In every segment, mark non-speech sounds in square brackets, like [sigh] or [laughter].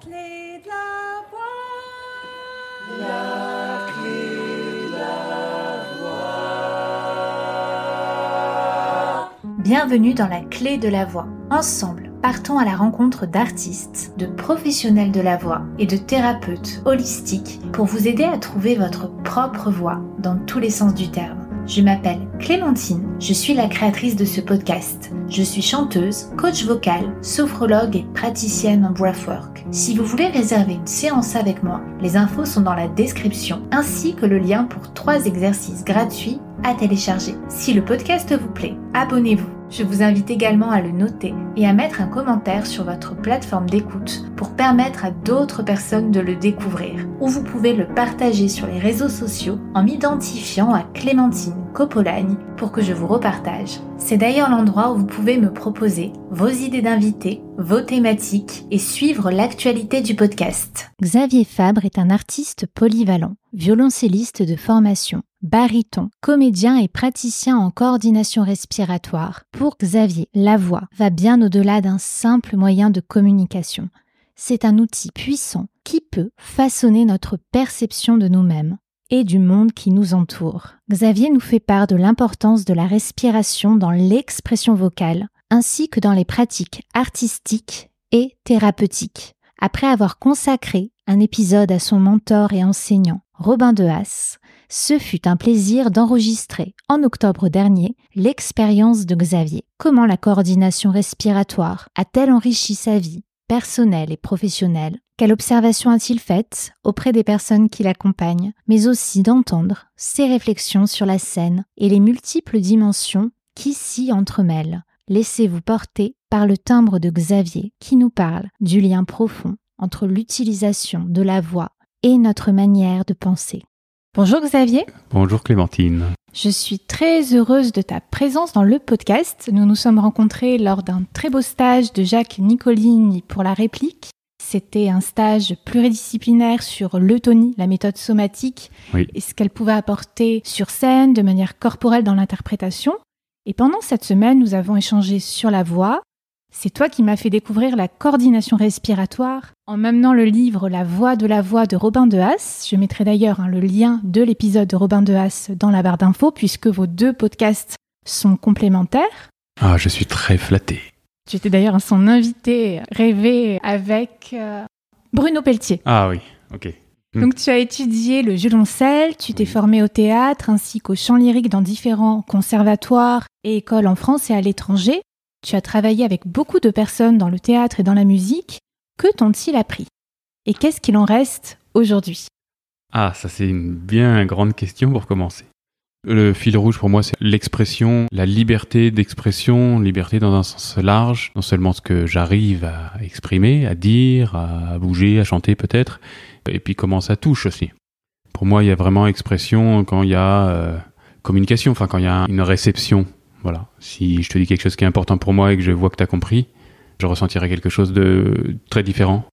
clé de la voix. La clé de la voix. Bienvenue dans la clé de la voix. Ensemble, partons à la rencontre d'artistes, de professionnels de la voix et de thérapeutes holistiques pour vous aider à trouver votre propre voix dans tous les sens du terme. Je m'appelle Clémentine, je suis la créatrice de ce podcast. Je suis chanteuse, coach vocal, sophrologue et praticienne en breathwork. Si vous voulez réserver une séance avec moi, les infos sont dans la description, ainsi que le lien pour trois exercices gratuits à télécharger. Si le podcast vous plaît, abonnez-vous. Je vous invite également à le noter et à mettre un commentaire sur votre plateforme d'écoute pour permettre à d'autres personnes de le découvrir. Ou vous pouvez le partager sur les réseaux sociaux en m'identifiant à Clémentine Copolagne pour que je vous repartage. C'est d'ailleurs l'endroit où vous pouvez me proposer vos idées d'invités, vos thématiques et suivre l'actualité du podcast. Xavier Fabre est un artiste polyvalent, violoncelliste de formation, baryton, comédien et praticien en coordination respiratoire. Pour Xavier, la voix va bien au-delà d'un simple moyen de communication. C'est un outil puissant qui peut façonner notre perception de nous-mêmes et du monde qui nous entoure. Xavier nous fait part de l'importance de la respiration dans l'expression vocale, ainsi que dans les pratiques artistiques et thérapeutiques. Après avoir consacré un épisode à son mentor et enseignant, Robin de Haas, ce fut un plaisir d'enregistrer en octobre dernier l'expérience de Xavier. Comment la coordination respiratoire a-t-elle enrichi sa vie personnelle et professionnelle? Quelle observation a-t-il faite auprès des personnes qui l'accompagnent Mais aussi d'entendre ses réflexions sur la scène et les multiples dimensions qui s'y entremêlent? Laissez-vous porter par le timbre de Xavier qui nous parle du lien profond entre l'utilisation de la voix et notre manière de penser. Bonjour Xavier. Bonjour Clémentine. Je suis très heureuse de ta présence dans le podcast. Nous nous sommes rencontrés lors d'un très beau stage de Jacques Nicolini pour la réplique. C'était un stage pluridisciplinaire sur l'eutonie, la méthode somatique, Oui. et ce qu'elle pouvait apporter sur scène de manière corporelle dans l'interprétation. Et pendant cette semaine, nous avons échangé sur la voix. C'est toi qui m'as fait découvrir la coordination respiratoire en m'amenant le livre La voix de la voix de Robin de Haas. Je mettrai d'ailleurs hein, le lien de l'épisode de Robin de Haas dans la barre d'infos puisque vos deux podcasts sont complémentaires. Ah, je suis très flatté. Tu étais d'ailleurs son invité rêvé avec euh, Bruno Pelletier. Ah oui, ok. Mm. Donc tu as étudié le violoncelle, tu t'es formé au théâtre ainsi qu'au chant lyrique dans différents conservatoires et écoles en France et à l'étranger. Tu as travaillé avec beaucoup de personnes dans le théâtre et dans la musique. Que t'ont-ils appris? Et qu'est-ce qu'il en reste aujourd'hui? Ah, ça c'est une bien grande question pour commencer. Le fil rouge pour moi, c'est l'expression, la liberté d'expression, liberté dans un sens large, non seulement ce que j'arrive à exprimer, à dire, à bouger, à chanter peut-être, et puis comment ça touche aussi. Pour moi, il y a vraiment expression quand il y a euh, communication, enfin quand il y a une réception. Voilà. Si je te dis quelque chose qui est important pour moi et que je vois que tu as compris, je ressentirai quelque chose de très différent.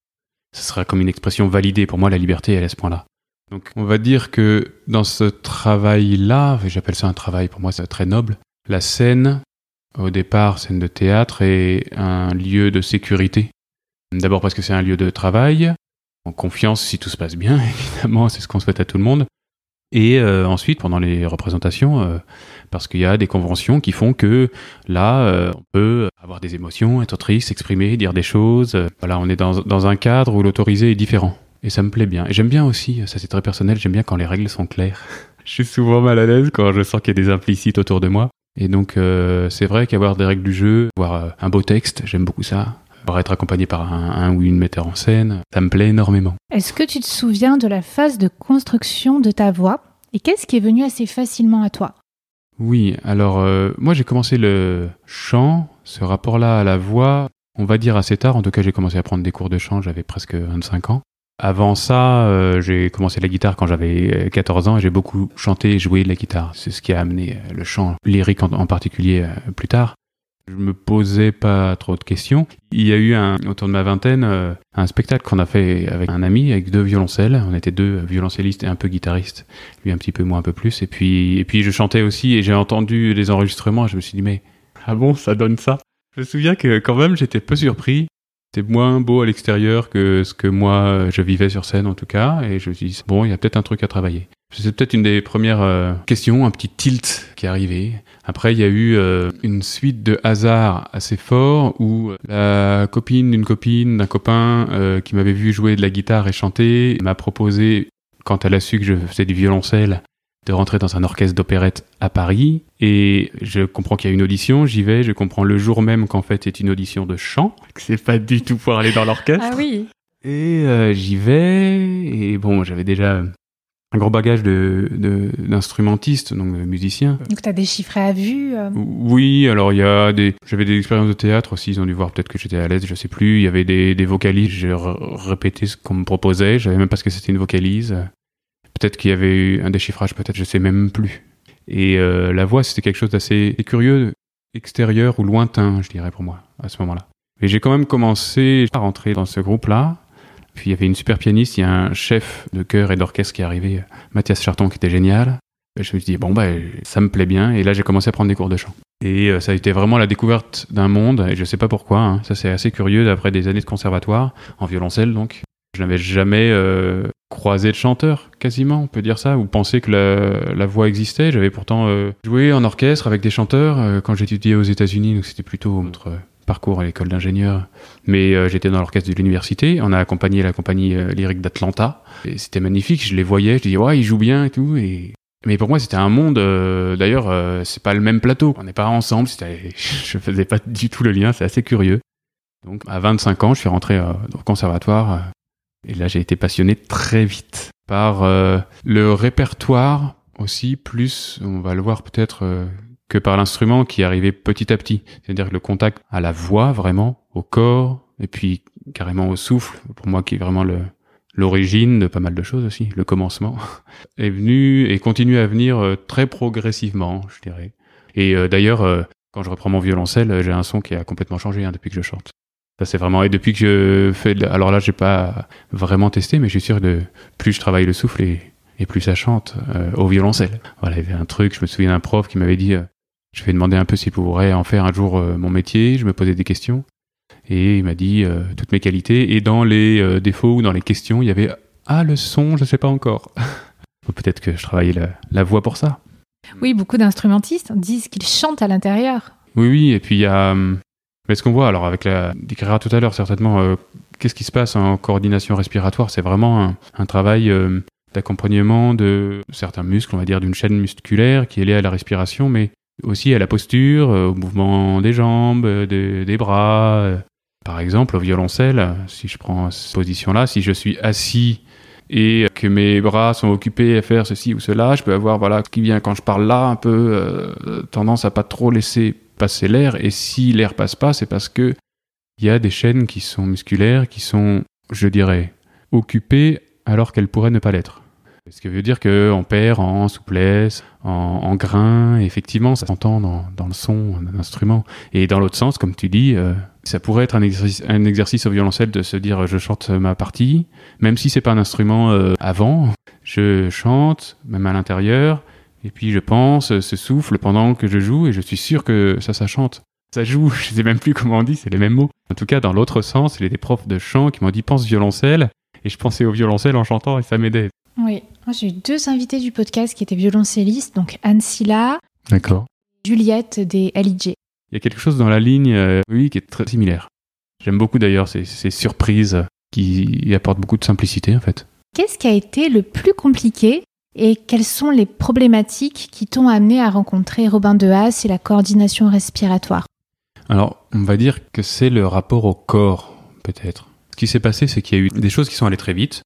Ce sera comme une expression validée. Pour moi, la liberté, elle est à ce point-là. Donc, on va dire que dans ce travail-là, j'appelle ça un travail, pour moi, c'est très noble. La scène, au départ, scène de théâtre, est un lieu de sécurité. D'abord parce que c'est un lieu de travail, en confiance si tout se passe bien, [laughs] évidemment, c'est ce qu'on souhaite à tout le monde. Et euh, ensuite, pendant les représentations, euh, parce qu'il y a des conventions qui font que là, euh, on peut avoir des émotions, être triste, s'exprimer, dire des choses. Voilà, on est dans, dans un cadre où l'autorisé est différent. Et ça me plaît bien. Et j'aime bien aussi, ça c'est très personnel, j'aime bien quand les règles sont claires. [laughs] je suis souvent mal à l'aise quand je sens qu'il y a des implicites autour de moi. Et donc, c'est vrai qu'avoir des règles du jeu, avoir un beau texte, j'aime beaucoup ça. Être accompagné par un, un ou une metteur en scène, ça me plaît énormément. Est-ce que tu te souviens de la phase de construction de ta voix? Et qu'est-ce qui est venu assez facilement à toi? Oui, alors euh, moi j'ai commencé le chant, ce rapport-là à la voix, on va dire assez tard. En tout cas, j'ai commencé à prendre des cours de chant, j'avais presque 25 ans. Avant ça, euh, j'ai commencé la guitare quand j'avais euh, 14 ans et j'ai beaucoup chanté et joué de la guitare. C'est ce qui a amené euh, le chant lyrique en, en particulier euh, plus tard. Je me posais pas trop de questions. Il y a eu un, autour de ma vingtaine euh, un spectacle qu'on a fait avec un ami, avec deux violoncelles. On était deux violoncellistes et un peu guitaristes. Lui un petit peu, moi un peu plus. Et puis, et puis je chantais aussi et j'ai entendu les enregistrements je me suis dit mais ah bon, ça donne ça? Je me souviens que quand même j'étais peu surpris C'était moins beau à l'extérieur que ce que moi je vivais sur scène en tout cas, et je me suis dit bon, il y a peut-être un truc à travailler. C'est peut-être une des premières euh, questions, un petit tilt qui est arrivé. Après, il y a eu euh, une suite de hasards assez forts où la copine d'une copine, d'un copain euh, qui m'avait vu jouer de la guitare et chanter m'a proposé, quand elle a su que je faisais du violoncelle, de rentrer dans un orchestre d'opérette à Paris. Et je comprends qu'il y a une audition, j'y vais, je comprends le jour même qu'en fait c'est une audition de chant, que c'est pas du tout pour aller dans l'orchestre. Ah oui. Et j'y vais, et bon, j'avais déjà un gros bagage de, d'instrumentiste, donc de musicien. Donc tu as des chiffres à vue euh Oui, alors il y a des... J'avais des expériences de théâtre aussi, ils ont dû voir peut-être que j'étais à l'aise, je sais plus. Il y avait des, des vocalises, j'ai répété ce qu'on me proposait, je savais même pas ce que c'était une vocalise. Peut-être qu'il y avait eu un déchiffrage, peut-être, je sais même plus. Et euh, la voix, c'était quelque chose d'assez curieux, extérieur ou lointain, je dirais pour moi, à ce moment-là. Et j'ai quand même commencé à rentrer dans ce groupe-là, puis il y avait une super pianiste, il y a un chef de chœur et d'orchestre qui est arrivé, Mathias Charton, qui était génial. Je me suis dit, bon, bah, ça me plaît bien. Et là, j'ai commencé à prendre des cours de chant. Et euh, ça a été vraiment la découverte d'un monde, et je sais pas pourquoi. Hein. Ça, c'est assez curieux, d'après des années de conservatoire, en violoncelle donc. Je n'avais jamais euh, croisé de chanteur, quasiment, on peut dire ça, ou pensé que la, voix existait. J'avais pourtant euh, joué en orchestre avec des chanteurs quand j'étudiais aux États-Unis, donc c'était plutôt notre parcours à l'école d'ingénieur, mais euh, j'étais dans l'orchestre de l'université. On a accompagné la compagnie euh, lyrique d'Atlanta. C'était magnifique. Je les voyais. Je disais, ouais, ils jouent bien et tout. Mais pour moi, c'était un monde. Euh, d'ailleurs, c'est pas le même plateau. On n'est pas ensemble. [laughs] Je faisais pas du tout le lien. C'est assez curieux. Donc, à 25 ans, je suis rentré au conservatoire. et là, j'ai été passionné très vite par le répertoire aussi, plus, on va le voir peut-être que par l'instrument qui arrivait petit à petit. C'est-à-dire que le contact à la voix vraiment, au corps, et puis carrément au souffle, pour moi qui est vraiment le, l'origine de pas mal de choses aussi, le commencement, [laughs] est venu et continue à venir euh, très progressivement, je dirais. Et euh, d'ailleurs, euh, quand je reprends mon violoncelle, j'ai un son qui a complètement changé hein, depuis que je chante. Ça c'est vraiment et depuis que je fais, alors là j'ai pas vraiment testé, mais je suis sûr que plus je travaille le souffle et, et plus ça chante au violoncelle. Voilà, il y avait un truc, je me souviens d'un prof qui m'avait dit je vais demander un peu s'il pourrait en faire un jour euh, mon métier. Je me posais des questions. Et il m'a dit euh, toutes mes qualités. Et dans les euh, défauts ou dans les questions, il y avait Ah, le son, je ne sais pas encore. [laughs] Peut-être que je travaille la, voix pour ça. Oui, beaucoup d'instrumentistes disent qu'ils chantent à l'intérieur. Oui, oui. Et puis il y a. Mais ce qu'on voit, alors avec la. décrira tout à l'heure certainement, qu'est-ce qui se passe en coordination respiratoire? C'est vraiment un, un travail d'accompagnement de certains muscles, on va dire d'une chaîne musculaire qui est liée à la respiration, mais aussi à la posture, euh, au mouvement des jambes, euh, des bras. Euh. Par exemple, au violoncelle, si je prends cette position-là, si je suis assis et que mes bras sont occupés à faire ceci ou cela, je peux avoir, voilà, qui vient quand je parle là, un peu tendance à pas trop laisser passer l'air. Et si l'air passe pas, c'est parce que il y a des chaînes qui sont musculaires, qui sont, je dirais, occupées alors qu'elles pourraient ne pas l'être. Ce qui veut dire qu'on perd en souplesse, en, grain, et effectivement, ça s'entend dans, le son d'un instrument. Et dans l'autre sens, comme tu dis, euh, ça pourrait être un exercice, un exercice au violoncelle de se dire je chante ma partie, même si c'est pas un instrument euh, avant, je chante, même à l'intérieur, et puis je pense, ce souffle pendant que je joue, et je suis sûr que ça, ça chante. Ça joue, [laughs] je sais même plus comment on dit, c'est les mêmes mots. En tout cas, dans l'autre sens, il y a des profs de chant qui m'ont dit pense violoncelle, et je pensais au violoncelle en chantant, et ça m'aidait. Oui, moi j'ai eu deux invités du podcast qui étaient violoncellistes, donc Anne Silla, D'accord. Juliette des LIJ. Il y a quelque chose dans la ligne, euh, oui, qui est très similaire. J'aime beaucoup d'ailleurs ces, surprises qui apportent beaucoup de simplicité en fait. Qu'est-ce qui a été le plus compliqué et quelles sont les problématiques qui t'ont amené à rencontrer Robin de Haas et la coordination respiratoire? Alors, on va dire que c'est le rapport au corps, peut-être. Ce qui s'est passé, c'est qu'il y a eu des choses qui sont allées très vite,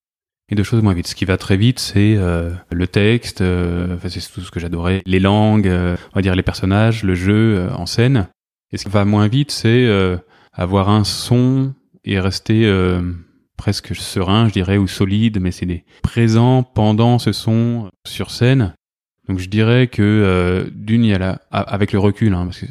et de choses moins vite. Ce qui va très vite, c'est euh, le texte, euh, enfin, c'est tout ce que j'adorais, les langues, euh, on va dire les personnages, le jeu en scène. Et ce qui va moins vite, c'est avoir un son et rester presque serein, je dirais, ou solide, mais c'est des présents pendant ce son sur scène. Donc je dirais que d'une, il y a la, avec le recul, hein, parce que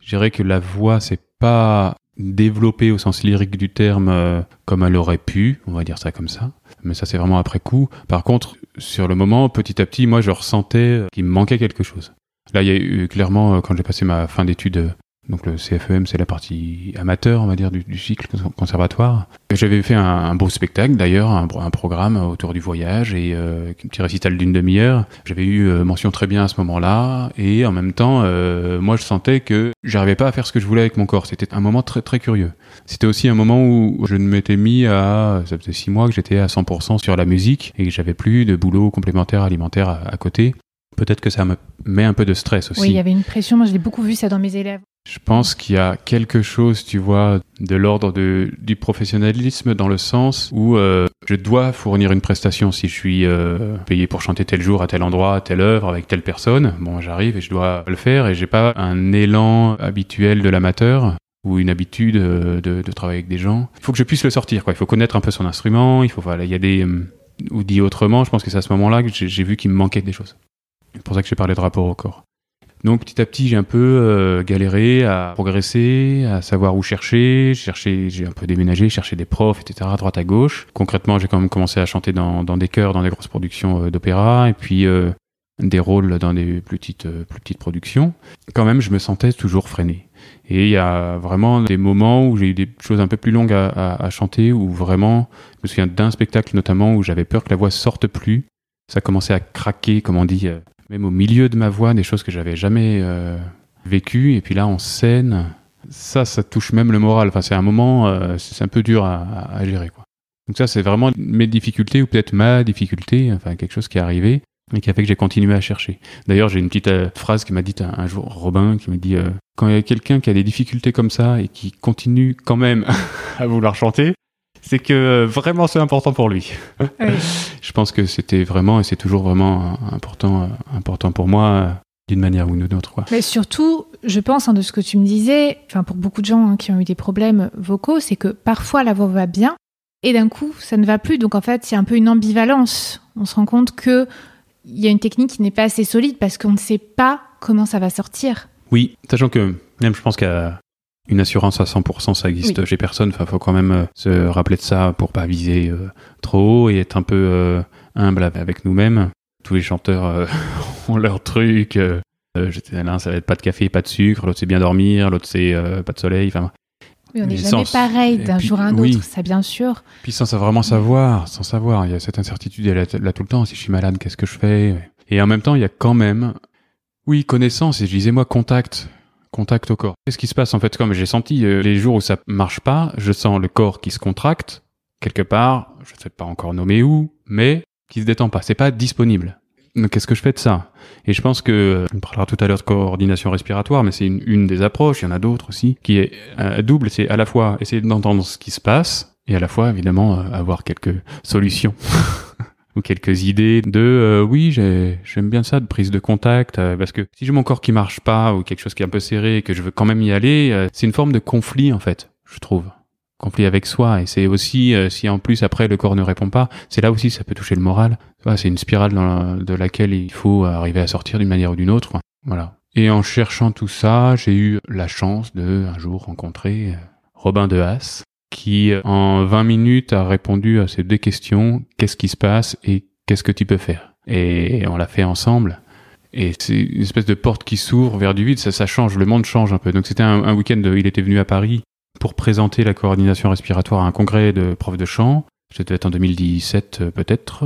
je dirais que la voix, c'est pas développée au sens lyrique du terme comme elle aurait pu, on va dire ça comme ça mais ça c'est vraiment après coup. Par contre, sur le moment, petit à petit, moi je ressentais qu'il me manquait quelque chose. Là, il y a eu clairement, euh, quand j'ai passé ma fin d'études Donc le CFEM, c'est la partie amateur, on va dire, du, cycle conservatoire. J'avais fait un, beau spectacle, d'ailleurs, un, programme autour du voyage et euh, un petit récital d'une demi-heure. J'avais eu euh, mention très bien à ce moment-là et en même temps, euh, moi, je sentais que j'arrivais pas à faire ce que je voulais avec mon corps. C'était un moment très très curieux. C'était aussi un moment où je ne m'étais mis à, ça faisait six mois que j'étais à 100% sur la musique et que j'avais plus de boulot complémentaire alimentaire à côté. Peut-être que ça me met un peu de stress aussi. Oui, il y avait une pression. Moi, je l'ai beaucoup vu ça dans mes élèves. Je pense qu'il y a quelque chose, tu vois, de l'ordre du professionnalisme dans le sens où euh, je dois fournir une prestation si je suis euh, payé pour chanter tel jour à tel endroit, à telle œuvre avec telle personne. Bon, j'arrive et je dois le faire et j'ai pas un élan habituel de l'amateur ou une habitude euh, de, de, travailler avec des gens. Il faut que je puisse le sortir, quoi. Il faut connaître un peu son instrument. Il faut, voilà, il y a des ou dit autrement, je pense que c'est à ce moment-là que j'ai vu qu'il me manquait des choses. C'est pour ça que j'ai parlé de rapport au corps. Donc petit à petit, j'ai un peu euh, galéré à progresser, à savoir où chercher. J'ai un peu déménagé, cherché des profs, etc. à droite à gauche. Concrètement, j'ai quand même commencé à chanter dans, des chœurs, dans des grosses productions euh, d'opéra, et puis euh, des rôles dans des plus petites, plus petites productions. Quand même, je me sentais toujours freiné. Et il y a vraiment des moments où j'ai eu des choses un peu plus longues à, à chanter, où vraiment, je me souviens d'un spectacle notamment où j'avais peur que la voix sorte plus. Ça commençait à craquer, comme on dit même au milieu de ma voix, des choses que j'avais jamais euh, vécues. Et puis là, en scène, ça, ça touche même le moral. Enfin, c'est un moment, euh, c'est un peu dur à, à, gérer, quoi. Donc ça, c'est vraiment mes difficultés ou peut-être ma difficulté, enfin quelque chose qui est arrivé et qui a fait que j'ai continué à chercher. D'ailleurs, j'ai une petite euh, phrase qui m'a dit un, un, jour Robin, qui me dit euh, quand il y a quelqu'un qui a des difficultés comme ça et qui continue quand même [laughs] à vouloir chanter, c'est que vraiment c'est important pour lui. [laughs] Oui. Je pense que c'était vraiment et c'est toujours vraiment important, important pour moi d'une manière ou d'une autre. Quoi. Mais surtout, je pense, hein, de ce que tu me disais, enfin pour beaucoup de gens hein, qui ont eu des problèmes vocaux, c'est que parfois la voix va bien et d'un coup ça ne va plus. Donc en fait, il y a un peu une ambivalence. On se rend compte que il y a une technique qui n'est pas assez solide parce qu'on ne sait pas comment ça va sortir. Oui, sachant que même je pense qu'à une assurance à 100%, ça existe oui. chez personne. Enfin, faut quand même euh, se rappeler de ça pour pas viser euh, trop haut et être un peu euh, humble avec nous-mêmes. Tous les chanteurs [laughs] ont leur truc. Euh, l'un, ça va être pas de café, pas de sucre. L'autre, c'est bien dormir. L'autre, c'est pas de soleil. Enfin, oui, on n'est jamais sans... pareil d'un jour à un oui. autre, ça bien sûr. Puis sans vraiment savoir, sans savoir, il y a cette incertitude elle est là tout le temps. Si je suis malade, qu'est-ce que je fais? Et en même temps, il y a quand même, oui, connaissance. Et je disais moi, contact contact au corps. Qu'est-ce qui se passe en fait? Comme j'ai senti euh, les jours où ça marche pas, je sens le corps qui se contracte quelque part, je ne sais pas encore nommer où, mais qui se détend pas. C'est pas disponible. Donc qu'est-ce que je fais de ça? Et je pense que on parlera tout à l'heure de coordination respiratoire, mais c'est une, des approches. Il y en a d'autres aussi qui est euh, double. C'est à la fois essayer d'entendre ce qui se passe et à la fois évidemment euh, avoir quelques solutions. [laughs] ou quelques idées de euh, oui j'aime bien ça de prise de contact euh, parce que si j'ai mon corps qui marche pas ou quelque chose qui est un peu serré et que je veux quand même y aller euh, c'est une forme de conflit en fait je trouve. Conflit avec soi et c'est aussi euh, si en plus après le corps ne répond pas c'est là aussi ça peut toucher le moral. C'est une spirale dans la, de laquelle il faut arriver à sortir d'une manière ou d'une autre voilà. Et en cherchant tout ça j'ai eu la chance de un jour rencontrer Robin de Haas qui, en 20 minutes, a répondu à ces deux questions. Qu'est-ce qui se passe et qu'est-ce que tu peux faire? Et on l'a fait ensemble. Et c'est une espèce de porte qui s'ouvre vers du vide. Ça, ça change. Le monde change un peu. Donc c'était un, week-end. Il était venu à Paris pour présenter la coordination respiratoire à un congrès de profs de chant. Ça devait être en 2017 peut-être.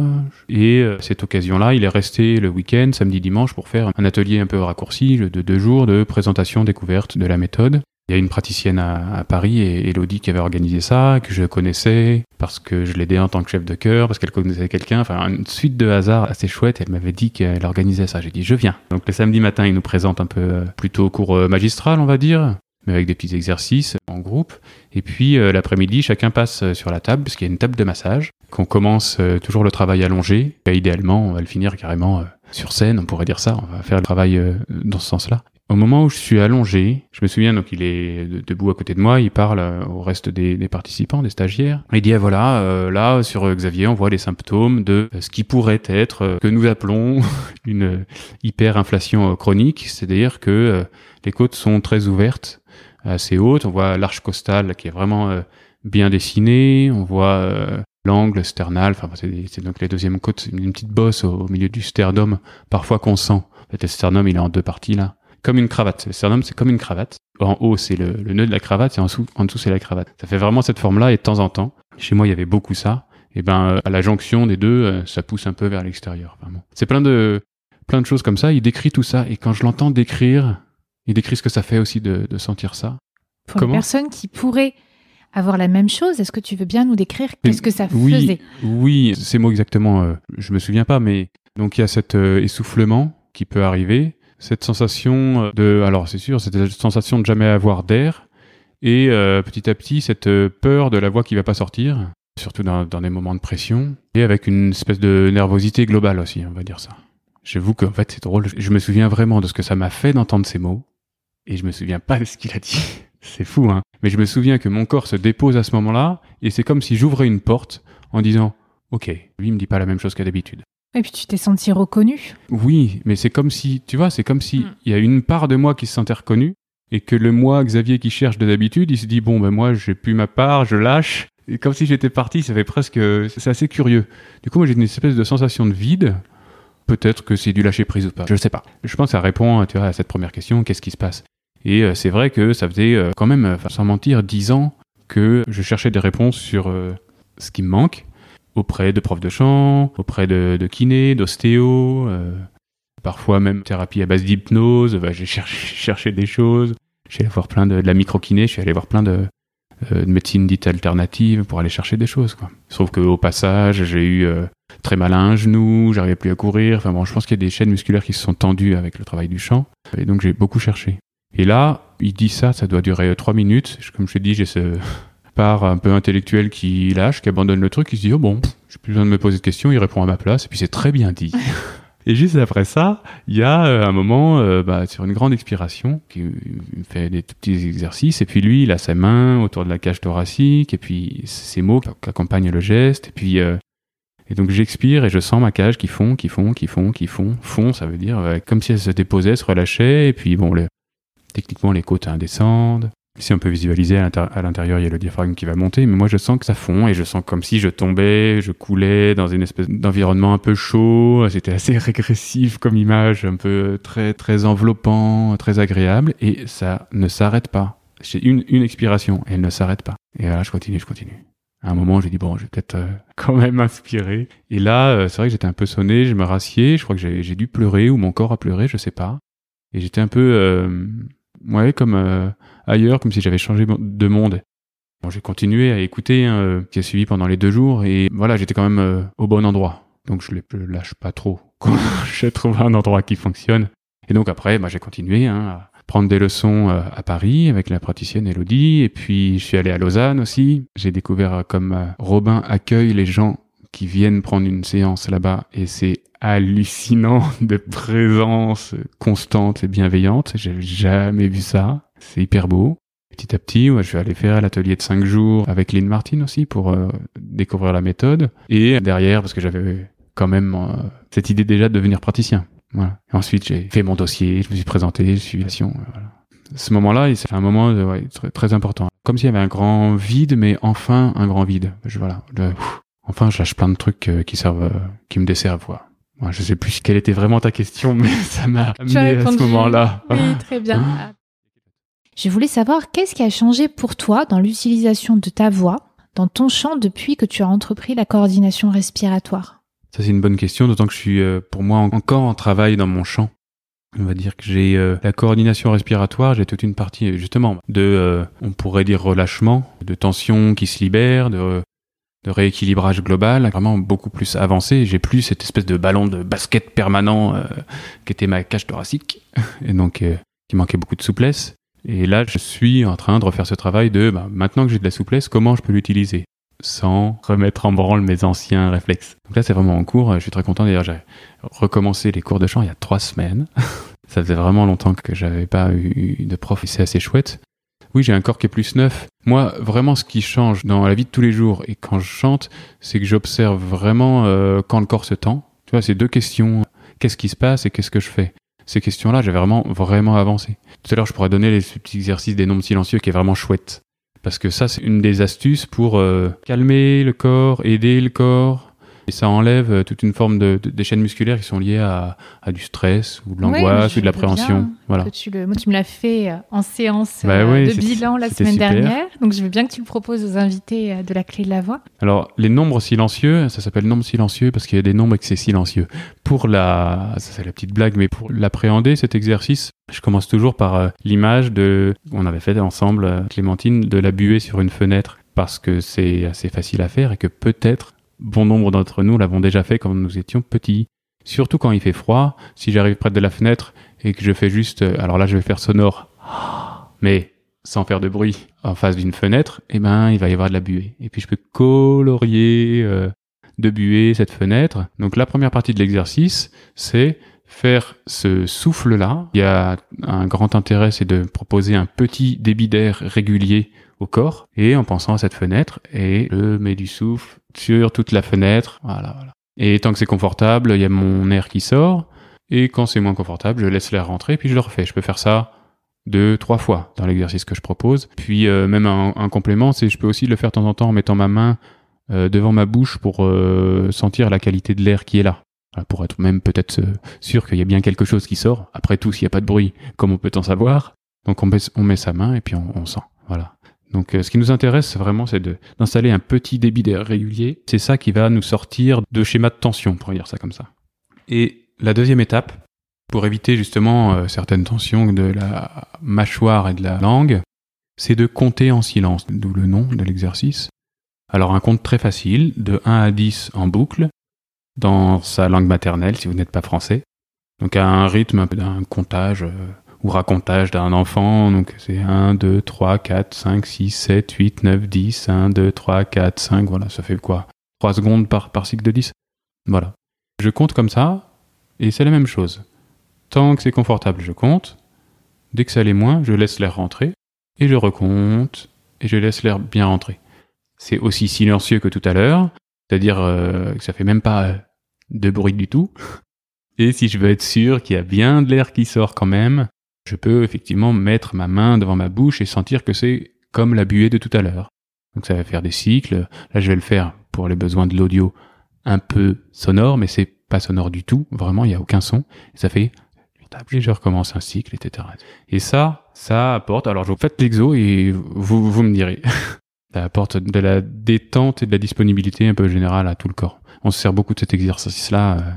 Et à cette occasion-là, il est resté le week-end, samedi, dimanche, pour faire un atelier un peu raccourci de deux jours de présentation découverte de la méthode. Il y a une praticienne à, Paris, Elodie, qui avait organisé ça, que je connaissais, parce que je l'aidais en tant que chef de chœur, parce qu'elle connaissait quelqu'un. Enfin, une suite de hasards assez chouette. Elle m'avait dit qu'elle organisait ça. J'ai dit, je viens. Donc le samedi matin, il nous présente un peu plutôt cours magistral, on va dire, mais avec des petits exercices en groupe. Et puis euh, l'après-midi, chacun passe sur la table, puisqu'il y a une table de massage, qu'on commence euh, toujours le travail allongé. Et idéalement, on va le finir carrément euh, sur scène, on pourrait dire ça. On va faire le travail dans ce sens-là. Au moment où je suis allongé, je me souviens, donc il est debout à côté de moi, il parle au reste des, participants, des stagiaires. Il dit, ah, voilà, euh, là, sur Xavier, on voit les symptômes de ce qui pourrait être, euh, que nous appelons [laughs] une hyperinflation chronique, c'est-à-dire que euh, les côtes sont très ouvertes, assez hautes, on voit l'arche costale qui est vraiment euh, bien dessinée, on voit euh, l'angle sternal, enfin c'est donc les deuxièmes côtes, une petite bosse au, au milieu du sternum, parfois qu'on sent. En fait, le sternum, il est en deux parties là comme une cravate. Le sternum, c'est comme une cravate. en haut c'est le, le nœud de la cravate, et en dessous, en dessous c'est la cravate. Ça fait vraiment cette forme-là et de temps en temps, chez moi il y avait beaucoup ça. Et ben euh, à la jonction des deux, euh, ça pousse un peu vers l'extérieur. Vraiment. C'est plein de plein de choses comme ça. Il décrit tout ça et quand je l'entends décrire, il décrit ce que ça fait aussi de, de sentir ça. Pour Comment? les personnes qui pourraient avoir la même chose, est-ce que tu veux bien nous décrire qu'est-ce que ça oui, faisait? Oui, ces mots exactement, euh, je me souviens pas, mais donc il y a cet euh, essoufflement qui peut arriver, cette sensation euh, de, alors c'est sûr, cette sensation de jamais avoir d'air, et euh, petit à petit cette peur de la voix qui va pas sortir, surtout dans, dans des moments de pression, et avec une espèce de nervosité globale aussi, on va dire ça. J'avoue qu'en fait c'est drôle, je me souviens vraiment de ce que ça m'a fait d'entendre ces mots, et je me souviens pas de ce qu'il a dit. C'est fou, hein. Mais je me souviens que mon corps se dépose à ce moment-là, et c'est comme si j'ouvrais une porte en disant Ok, lui il me dit pas la même chose qu'à d'habitude. Et puis tu t'es senti reconnu. Oui, mais c'est comme si, tu vois, c'est comme si Mm. il y a une part de moi qui se sentait reconnu, et que le moi, Xavier, qui cherche de d'habitude, il se dit Bon, ben moi, j'ai plus ma part, je lâche. Et comme si j'étais parti, ça fait presque. C'est assez curieux. Du coup, moi, j'ai une espèce de sensation de vide. Peut-être que c'est du lâcher prise ou pas. Je sais pas. Je pense que ça répond tu vois, à cette première question qu'est-ce qui se passe? Et euh, c'est vrai que ça faisait euh, quand même, euh, sans mentir, dix ans que je cherchais des réponses sur ce qui me manque auprès de profs de chant, auprès de, de kinés, d'ostéo, parfois même thérapie à base d'hypnose. Bah, j'ai cherché, [laughs] des choses. Suis allé voir plein de, la microkiné, je suis allé voir plein de, de médecine dite alternative pour aller chercher des choses. Quoi. Qu'au passage, j'ai eu très mal à un genou, j'arrivais plus à courir. Enfin bon, je pense qu'il y a des chaînes musculaires qui se sont tendues avec le travail du chant. Et donc j'ai beaucoup cherché. Et là, il dit ça, ça doit durer euh, trois minutes. Comme je te dis, j'ai ce [laughs] part un peu intellectuel qui lâche, qui abandonne le truc, qui se dit oh bon, j'ai plus besoin de me poser de questions, il répond à ma place, et puis c'est très bien dit. [laughs] Et juste après ça, il y a euh, un moment euh, bah, sur une grande expiration qui fait des petits exercices. Et puis lui il a sa main autour de la cage thoracique. Et puis ces mots qui accompagnent le geste. Et puis euh, et donc j'expire et je sens ma cage qui fond, qui fond, qui fond, qui fond, fond ça veut dire comme si elle se déposait, se relâchait. Et puis bon le, techniquement les côtes hein, descendent. Si on peut visualiser à l'intérieur, il y a le diaphragme qui va monter, mais moi je sens que ça fond et je sens comme si je tombais, je coulais dans une espèce d'environnement un peu chaud. C'était assez [laughs] régressif comme image, un peu très très enveloppant, très agréable, et ça ne s'arrête pas. J'ai une, une expiration et elle ne s'arrête pas. Et là, je continue, je continue. À un moment, j'ai dit bon, je vais peut-être euh, [laughs] quand même inspirer. Et là, euh, c'est vrai que j'étais un peu sonné, je me rassieds, je crois que j'ai dû pleurer ou mon corps a pleuré, je sais pas. Et j'étais un peu, euh, ouais, comme euh, ailleurs, comme si j'avais changé de monde. Bon, j'ai continué à écouter, hein, euh, qui a suivi pendant les deux jours, et voilà, j'étais quand même euh, au bon endroit. Donc je, je lâche pas trop. [laughs] Quand j'ai trouvé un endroit qui fonctionne. Et donc après, bah, j'ai continué hein, à prendre des leçons à Paris avec la praticienne Elodie, et puis je suis allé à Lausanne aussi. J'ai découvert comme Robin accueille les gens qui viennent prendre une séance là-bas, et c'est hallucinant de présence constante et bienveillante. J'ai jamais vu ça. C'est hyper beau. Petit à petit, ouais, je suis allé faire l'atelier de 5 jours avec Lynn Martin aussi pour euh, découvrir la méthode. Et derrière, parce que j'avais quand même euh, cette idée déjà de devenir praticien. Voilà. Ensuite, j'ai fait mon dossier, je me suis présenté, je suis. Voilà. Ce moment-là, c'est un moment euh, ouais, très, important. Comme s'il y avait un grand vide, mais enfin un grand vide. Je, voilà. Enfin, je lâche plein de trucs qui servent, qui me desservent. Quoi. Ouais, je sais plus quelle était vraiment ta question, mais [laughs] ça m'a amené à ce moment-là. Oui, très bien. Hein Je voulais savoir qu'est-ce qui a changé pour toi dans l'utilisation de ta voix, dans ton chant depuis que tu as entrepris la coordination respiratoire? Ça, c'est une bonne question, d'autant que je suis, euh, pour moi, en- encore en travail dans mon chant. On va dire que j'ai euh, la coordination respiratoire, j'ai toute une partie, justement, de, euh, on pourrait dire, relâchement, de tension qui se libère, de, de rééquilibrage global, vraiment beaucoup plus avancé. J'ai plus cette espèce de ballon de basket permanent euh, qui était ma cage thoracique, [laughs] et donc euh, qui manquait beaucoup de souplesse. Et là, je suis en train de refaire ce travail de, bah, maintenant que j'ai de la souplesse, comment je peux l'utiliser sans remettre en branle mes anciens réflexes? Donc là, c'est vraiment en cours. Je suis très content. D'ailleurs, j'ai recommencé les cours de chant il y a trois semaines. [laughs] Ça faisait vraiment longtemps que j'avais pas eu de prof c'est assez chouette. Oui, j'ai un corps qui est plus neuf. Moi, vraiment, ce qui change dans la vie de tous les jours et quand je chante, c'est que j'observe vraiment euh, quand le corps se tend. Tu vois, c'est deux questions. Qu'est-ce qui se passe et qu'est-ce que je fais? Ces questions-là, j'ai vraiment, vraiment avancé. Tout à l'heure, je pourrais donner les petits exercices des nombres silencieux qui est vraiment chouette. Parce que ça, c'est une des astuces pour euh, calmer le corps, aider le corps. Et ça enlève euh, toute une forme de, de- des chaînes musculaires qui sont liées à, à du stress ou de l'angoisse ou de l'appréhension. Voilà. que tu le- Moi, tu me l'as fait euh, en séance Bah euh, oui, de bilan la semaine super. dernière. Donc, je veux bien que tu le proposes aux invités de la clé de la voix. Alors, les nombres silencieux, ça s'appelle nombre silencieux parce qu'il y a des nombres et que c'est silencieux. Pour la, ça c'est la petite blague, mais pour l'appréhender, cet exercice, je commence toujours par euh, l'image de, on avait fait ensemble, euh, Clémentine, de la buée sur une fenêtre parce que c'est assez facile à faire et que peut-être bon nombre d'entre nous l'avons déjà fait quand nous étions petits. Surtout quand il fait froid, si j'arrive près de la fenêtre et que je fais juste, euh, alors là je vais faire sonore, [gasps] mais sans faire de bruit en face d'une fenêtre, eh ben il va y avoir de la buée. Et puis je peux colorier euh, de buée cette fenêtre. Donc la première partie de l'exercice, c'est faire ce souffle-là. Il y a un grand intérêt, c'est de proposer un petit débit d'air régulier au corps et en pensant à cette fenêtre et je mets du souffle sur toute la fenêtre. Voilà, voilà. Et tant que c'est confortable, il y a mon air qui sort. Et quand c'est moins confortable, je laisse l'air rentrer, puis je le refais. Je peux faire ça deux, trois fois dans l'exercice que je propose. Puis euh, même un, complément, c'est je peux aussi le faire de temps en temps en mettant ma main euh, devant ma bouche pour euh, sentir la qualité de l'air qui est là. Pour être même peut-être sûr qu'il y a bien quelque chose qui sort. Après tout, s'il n'y a pas de bruit, comment peut-on savoir Donc on met, on met sa main et puis on, on sent. Voilà. Donc euh, ce qui nous intéresse vraiment, c'est d'installer un petit débit d'air régulier. C'est ça qui va nous sortir de schéma de tension, pour dire ça comme ça. Et la deuxième étape, pour éviter justement euh, certaines tensions de la mâchoire et de la langue, c'est de compter en silence, d'où le nom de l'exercice. Alors un compte très facile, de 1 à 10 en boucle, dans sa langue maternelle si vous n'êtes pas français. Donc à un rythme un peu d'un comptage euh, ou racontage d'un enfant, donc c'est 1, 2, 3, 4, 5, 6, 7, 8, 9, 10, 1, 2, 3, 4, 5, voilà, ça fait quoi? 3 secondes par, cycle de 10 Voilà. Je compte comme ça, et c'est la même chose. Tant que c'est confortable, je compte. Dès que ça l'est moins, je laisse l'air rentrer, et je recompte, et je laisse l'air bien rentrer. C'est aussi silencieux que tout à l'heure, c'est-à-dire euh, que ça fait même pas euh, de bruit du tout. [laughs] Et si je veux être sûr qu'il y a bien de l'air qui sort quand même, je peux effectivement mettre ma main devant ma bouche et sentir que c'est comme la buée de tout à l'heure. Donc ça va faire des cycles. Là, je vais le faire pour les besoins de l'audio un peu sonore, mais c'est pas sonore du tout. Vraiment, il n'y a aucun son. Ça fait et je recommence un cycle, etc. Et ça, ça apporte. Alors, je vous faites l'exo et vous, vous me direz. [laughs] ça apporte de la détente et de la disponibilité un peu générale à tout le corps. On se sert beaucoup de cet exercice-là, euh,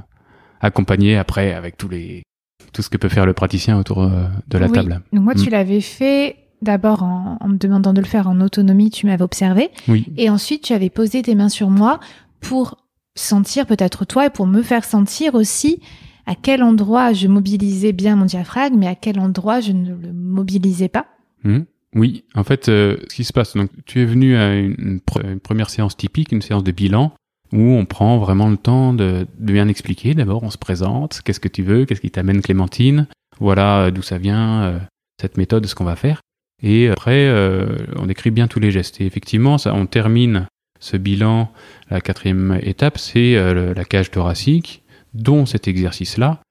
accompagné après avec tous les tout ce que peut faire le praticien autour euh, de la Oui. table. Donc, moi, tu Mm. l'avais fait d'abord en, en me demandant de le faire en autonomie, tu m'avais observé. Oui. Et ensuite, tu avais posé tes mains sur moi pour sentir peut-être toi et pour me faire sentir aussi à quel endroit je mobilisais bien mon diaphragme et à quel endroit je ne le mobilisais pas. Mhm. Oui, en fait, euh, ce qui se passe, donc tu es venu à une, une pre- une première séance typique, une séance de bilan, où on prend vraiment le temps de, bien expliquer. D'abord, on se présente, qu'est-ce que tu veux, qu'est-ce qui t'amène Clémentine, voilà euh, d'où ça vient, euh, cette méthode, ce qu'on va faire. Et après, euh, on décrit bien tous les gestes. Et effectivement, on termine ce bilan, la quatrième étape, c'est la cage thoracique, dont cet exercice-là.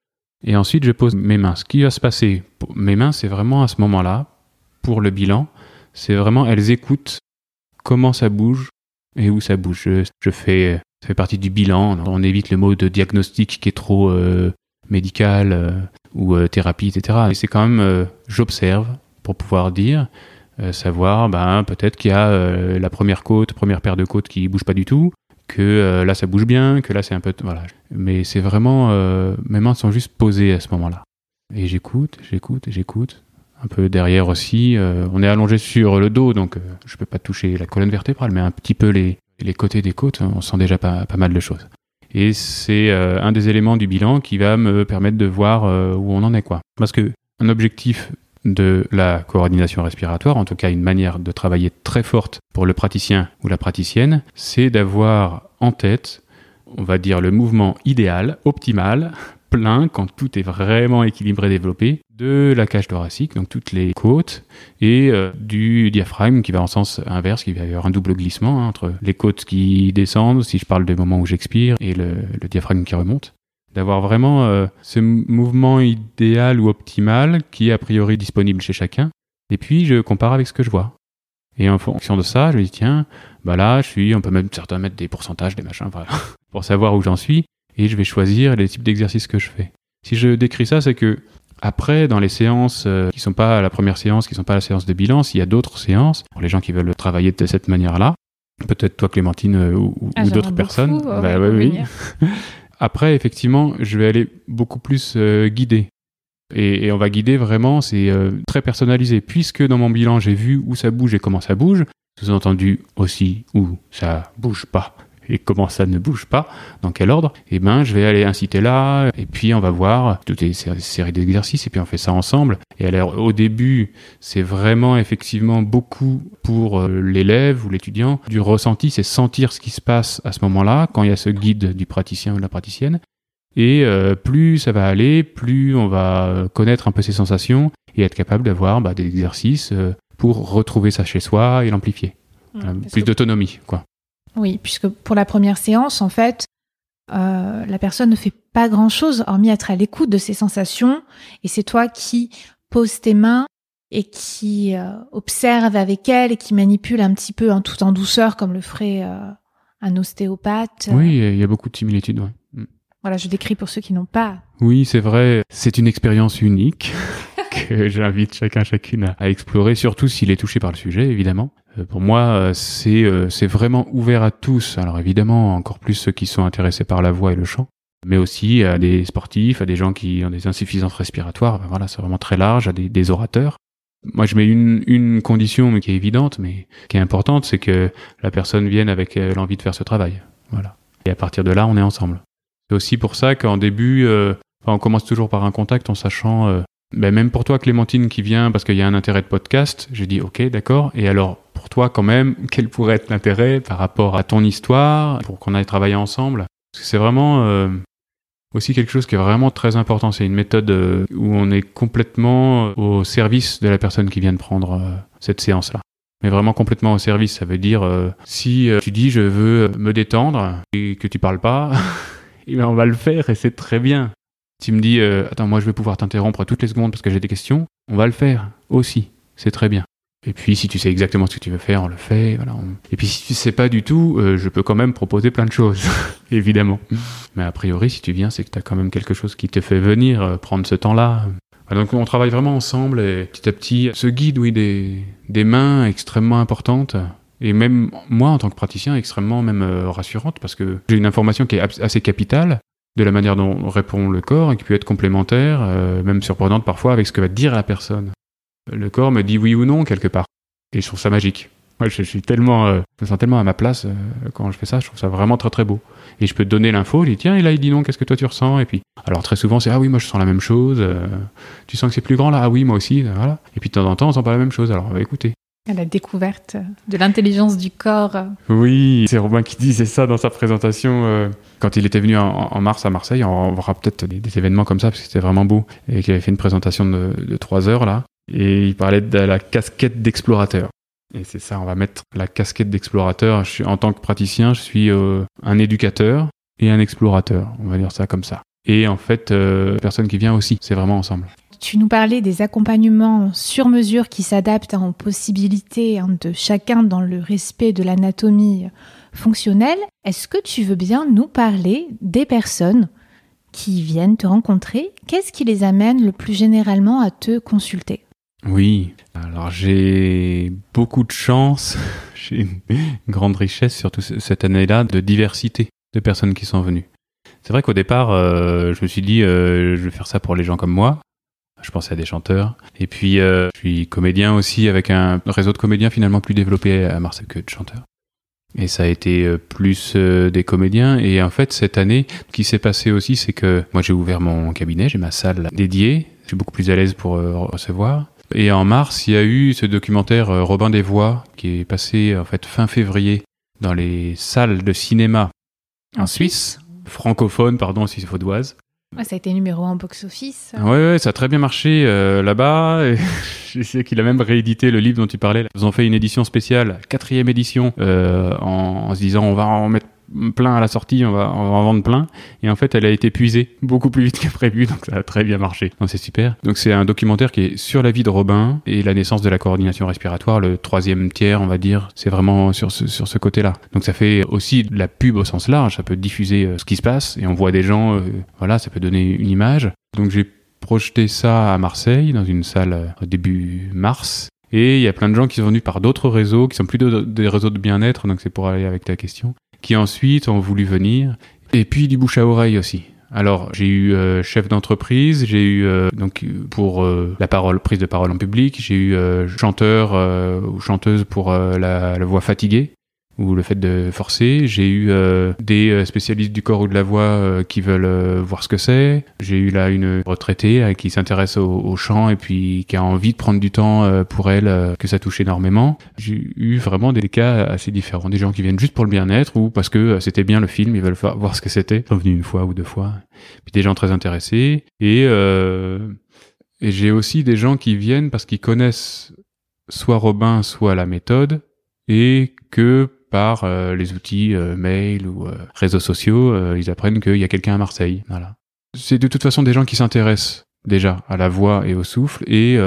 Et ensuite, je pose mes mains. Ce qui va se passer, mes mains, c'est vraiment à ce moment-là, pour le bilan, c'est vraiment, elles écoutent comment ça bouge et où ça bouge. Je fais, ça fait partie du bilan. On évite le mot de diagnostic qui est trop euh, médical euh, ou euh, thérapie, etc. Et c'est quand même, j'observe pour pouvoir dire, savoir, ben, peut-être qu'il y a la première côte, première paire de côtes qui bouge pas du tout, que là ça bouge bien, que là c'est un peu, voilà. Mais c'est vraiment, mes mains sont juste posées à ce moment-là. Et j'écoute, j'écoute, j'écoute. Un peu derrière aussi, on est allongé sur le dos, donc je peux pas toucher la colonne vertébrale, mais un petit peu les, les côtés des côtes, on sent déjà pas, mal de choses. Et c'est euh, un des éléments du bilan qui va me permettre de voir euh, où on en est, quoi. Parce que un objectif de la coordination respiratoire, en tout cas une manière de travailler très forte pour le praticien ou la praticienne, c'est d'avoir en tête, on va dire, le mouvement idéal, optimal, [laughs] plein, quand tout est vraiment équilibré, développé, de la cage thoracique, donc toutes les côtes, et euh, du diaphragme qui va en sens inverse, qui va y avoir un double glissement hein, entre les côtes qui descendent, si je parle des moments où j'expire, et le, diaphragme qui remonte d'avoir vraiment euh, ce mouvement idéal ou optimal qui est a priori disponible chez chacun. Et puis je compare avec ce que je vois. Et en fonction de ça, je me dis tiens, bah là, je suis, on peut même certains mettre des pourcentages, des machins, [laughs] pour savoir où j'en suis et je vais choisir les types d'exercices que je fais. Si je décris ça, c'est que après, dans les séances euh, qui sont pas la première séance, qui sont pas la séance de bilan, s'il y a d'autres séances, pour les gens qui veulent travailler de cette manière-là, peut-être toi Clémentine euh, ou, Ah, d'autres personnes, euh, bah ouais, oui. revenir. [laughs] Après, effectivement, je vais aller beaucoup plus euh, guider. Et, et on va guider vraiment, c'est très personnalisé. Puisque dans mon bilan, j'ai vu où ça bouge et comment ça bouge, sous-entendu aussi où ça bouge pas et comment ça ne bouge pas, dans quel ordre, et ben je vais aller inciter là, et puis on va voir toutes les sé- séries d'exercices, et puis on fait ça ensemble. Et alors au début, c'est vraiment effectivement beaucoup pour euh, l'élève ou l'étudiant du ressenti, c'est sentir ce qui se passe à ce moment-là, quand il y a ce guide du praticien ou de la praticienne. Et euh, plus ça va aller, plus on va euh, connaître un peu ses sensations et être capable d'avoir bah, des exercices pour retrouver ça chez soi et l'amplifier. Voilà, Parce plus que- d'autonomie, quoi. Oui, puisque pour la première séance, en fait, euh, la personne ne fait pas grand-chose hormis être à l'écoute de ses sensations, et c'est toi qui poses tes mains et qui euh, observe avec elle et qui manipule un petit peu, hein, tout en douceur, comme le ferait euh, un ostéopathe. Oui, il y a beaucoup de similitudes. ouais. Mm. Voilà, je décris pour ceux qui n'ont pas. Oui, c'est vrai. C'est une expérience unique [laughs] que j'invite chacun, chacune à, à explorer, surtout s'il est touché par le sujet, évidemment. Euh, pour moi, euh, c'est euh, c'est vraiment ouvert à tous. Alors évidemment, encore plus ceux qui sont intéressés par la voix et le chant, mais aussi à des sportifs, à des gens qui ont des insuffisances respiratoires. Ben voilà, c'est vraiment très large, à des, des orateurs. Moi, je mets une, une condition mais qui est évidente, mais qui est importante, c'est que la personne vienne avec l'envie de faire ce travail. Voilà. Et à partir de là, on est ensemble. C'est aussi pour ça qu'en début, euh, on commence toujours par un contact en sachant, euh, ben, même pour toi Clémentine qui vient parce qu'il y a un intérêt de podcast, j'ai dit ok d'accord, et alors pour toi quand même, [laughs] quel pourrait être l'intérêt par rapport à ton histoire, pour qu'on aille travailler ensemble? Parce que c'est vraiment euh, aussi quelque chose qui est vraiment très important, c'est une méthode euh, où on est complètement au service de la personne qui vient de prendre euh, cette séance-là. Mais vraiment complètement au service, ça veut dire euh, si tu dis je veux me détendre et que tu parles pas, [laughs] eh ben on va le faire et c'est très bien. Tu me dis, euh, attends, moi je vais pouvoir t'interrompre toutes les secondes parce que j'ai des questions, on va le faire aussi, c'est très bien. Et puis si tu sais exactement ce que tu veux faire, on le fait. Voilà, Et puis si tu sais pas du tout, euh, je peux quand même proposer plein de choses, [laughs] évidemment. Mais a priori, si tu viens, c'est que tu as quand même quelque chose qui te fait venir euh, prendre ce temps-là. Donc on travaille vraiment ensemble et petit à petit, ce guide, oui, des, des mains extrêmement importantes. Et même moi, en tant que praticien, extrêmement même rassurante parce que j'ai une information qui est assez capitale de la manière dont répond le corps et qui peut être complémentaire, euh, même surprenante parfois avec ce que va dire la personne. Le corps me dit oui ou non quelque part. Et je trouve ça magique. Moi, je, suis tellement, euh, je me sens tellement à ma place euh, quand je fais ça. Je trouve ça vraiment très très beau. Et je peux te donner l'info. Je dis tiens, et là il dit non. Qu'est-ce que toi tu ressens? Et puis, alors très souvent c'est ah oui, moi je sens la même chose. tu sens que c'est plus grand là? Ah oui, moi aussi. Voilà. Et puis de temps en temps on sent pas la même chose. Alors on va écouter. À la découverte de l'intelligence du corps. Oui, c'est Robin qui disait ça dans sa présentation euh, quand il était venu en, mars à Marseille. On verra peut-être des, événements comme ça parce que c'était vraiment beau et qu'il avait fait une présentation de, de trois heures là et il parlait de la casquette d'explorateur. Et c'est ça, on va mettre la casquette d'explorateur. En tant que praticien, je suis euh, un éducateur et un explorateur. On va dire ça comme ça. Et en fait, euh, personne qui vient aussi, c'est vraiment ensemble. Tu nous parlais des accompagnements sur mesure qui s'adaptent aux possibilités hein, de chacun dans le respect de l'anatomie fonctionnelle. Est-ce que tu veux bien nous parler des personnes qui viennent te rencontrer? Qu'est-ce qui les amène le plus généralement à te consulter? Oui, alors j'ai beaucoup de chance, [laughs] j'ai une grande richesse, surtout cette année-là, de diversité de personnes qui sont venues. C'est vrai qu'au départ, euh, je me suis dit, euh, je vais faire ça pour les gens comme moi. Je pensais à des chanteurs. Et puis, euh, je suis comédien aussi, avec un réseau de comédiens finalement plus développé à Marseille que de chanteurs. Et ça a été euh, plus euh, des comédiens. Et en fait, cette année, ce qui s'est passé aussi, c'est que moi, j'ai ouvert mon cabinet, j'ai ma salle dédiée. Je suis beaucoup plus à l'aise pour recevoir. Et en mars, il y a eu ce documentaire Robin des Voix qui est passé en fait fin février dans les salles de cinéma en, Suisse, francophone, pardon, si c'est vaudoise. Ouais, Ça a été numéro un box-office. Ouais, ouais, ça a très bien marché euh, là-bas. [laughs] Je sais qu'il a même réédité le livre dont tu parlais. Ils ont fait une édition spéciale, quatrième édition, euh, en, en se disant on va en mettre plein à la sortie, on va, on va en vendre plein. Et en fait, elle a été puisée beaucoup plus vite [laughs] que prévu, donc ça a très bien marché. Donc c'est super. Donc c'est un documentaire qui est sur la vie de Robin et la naissance de la coordination respiratoire, le troisième tiers, on va dire. C'est vraiment sur ce, sur ce côté-là. Donc ça fait aussi de la pub au sens large, ça peut diffuser euh, ce qui se passe et on voit des gens, euh, voilà, ça peut donner une image. Donc j'ai projeté ça à Marseille, dans une salle euh, au début mars. Et il y a plein de gens qui sont venus par d'autres réseaux, qui sont plutôt des réseaux de bien-être, donc c'est pour aller avec ta question, qui ensuite ont voulu venir. Et puis du bouche à oreille aussi. Alors j'ai eu euh, chef d'entreprise, j'ai eu euh, donc pour euh, la parole prise de parole en public, j'ai eu euh, chanteur euh, ou chanteuse pour euh, la, la voix fatiguée ou le fait de forcer. J'ai eu euh, des euh, spécialistes du corps ou de la voix euh, qui veulent euh, voir ce que c'est. J'ai eu là une retraitée euh, qui s'intéresse au, au chant et puis qui a envie de prendre du temps euh, pour elle, que ça touche énormément. J'ai eu vraiment des cas assez différents. Des gens qui viennent juste pour le bien-être ou parce que c'était bien le film, ils veulent voir ce que c'était. Ils une fois ou deux fois. Puis des gens très intéressés. Et, et j'ai aussi des gens qui viennent parce qu'ils connaissent soit Robin, soit la méthode et que par euh, les outils euh, mail ou euh, réseaux sociaux, ils apprennent qu'il y a quelqu'un à Marseille. Voilà. C'est de toute façon des gens qui s'intéressent déjà à la voix et au souffle et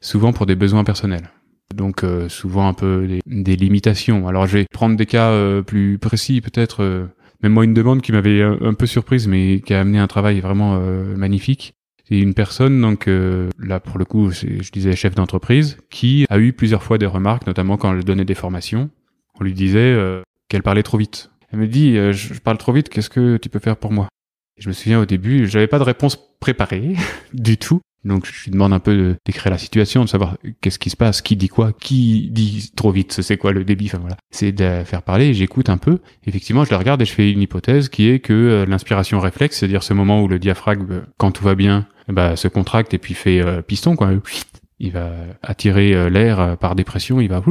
souvent pour des besoins personnels. Donc euh, souvent un peu des, des limitations. Alors je vais prendre des cas euh, plus précis peut-être. euh, même moi une demande qui m'avait un, un peu surprise mais qui a amené un travail vraiment magnifique. C'est une personne, donc là pour le coup, je disais chef d'entreprise, qui a eu plusieurs fois des remarques, notamment quand elle donnait des formations. On lui disait euh, qu'elle parlait trop vite. Elle me dit, euh, je parle trop vite, qu'est-ce que tu peux faire pour moi? Je me souviens au début, j'avais pas de réponse préparée [laughs] du tout. Donc je lui demande un peu décrire la situation, de savoir qu'est-ce qui se passe, qui dit quoi, qui dit trop vite, c'est quoi le débit, enfin voilà. C'est de faire parler, j'écoute un peu. Effectivement, je la regarde et je fais une hypothèse qui est que euh, l'inspiration réflexe, c'est-à-dire ce moment où le diaphragme, euh, quand tout va bien, bah, se contracte et puis fait euh, piston, quoi. Il va attirer euh, l'air euh, par dépression, il va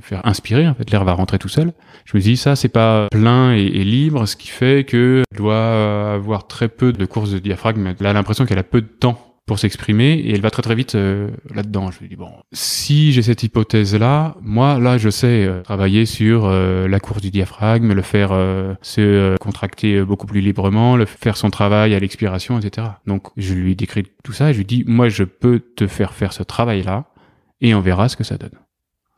faire inspirer, en fait, l'air va rentrer tout seul. Je me dis, ça, c'est pas plein et, libre, ce qui fait que doit avoir très peu de courses de diaphragme. A l'impression qu'elle a peu de temps pour s'exprimer et elle va très très vite euh, là-dedans. Je me dis bon, si j'ai cette hypothèse là, moi là je sais euh, travailler sur euh, la course du diaphragme, le faire se contracter beaucoup plus librement, le faire son travail à l'expiration, etc. Donc je lui décris tout ça et je lui dis moi je peux te faire faire ce travail là et on verra ce que ça donne.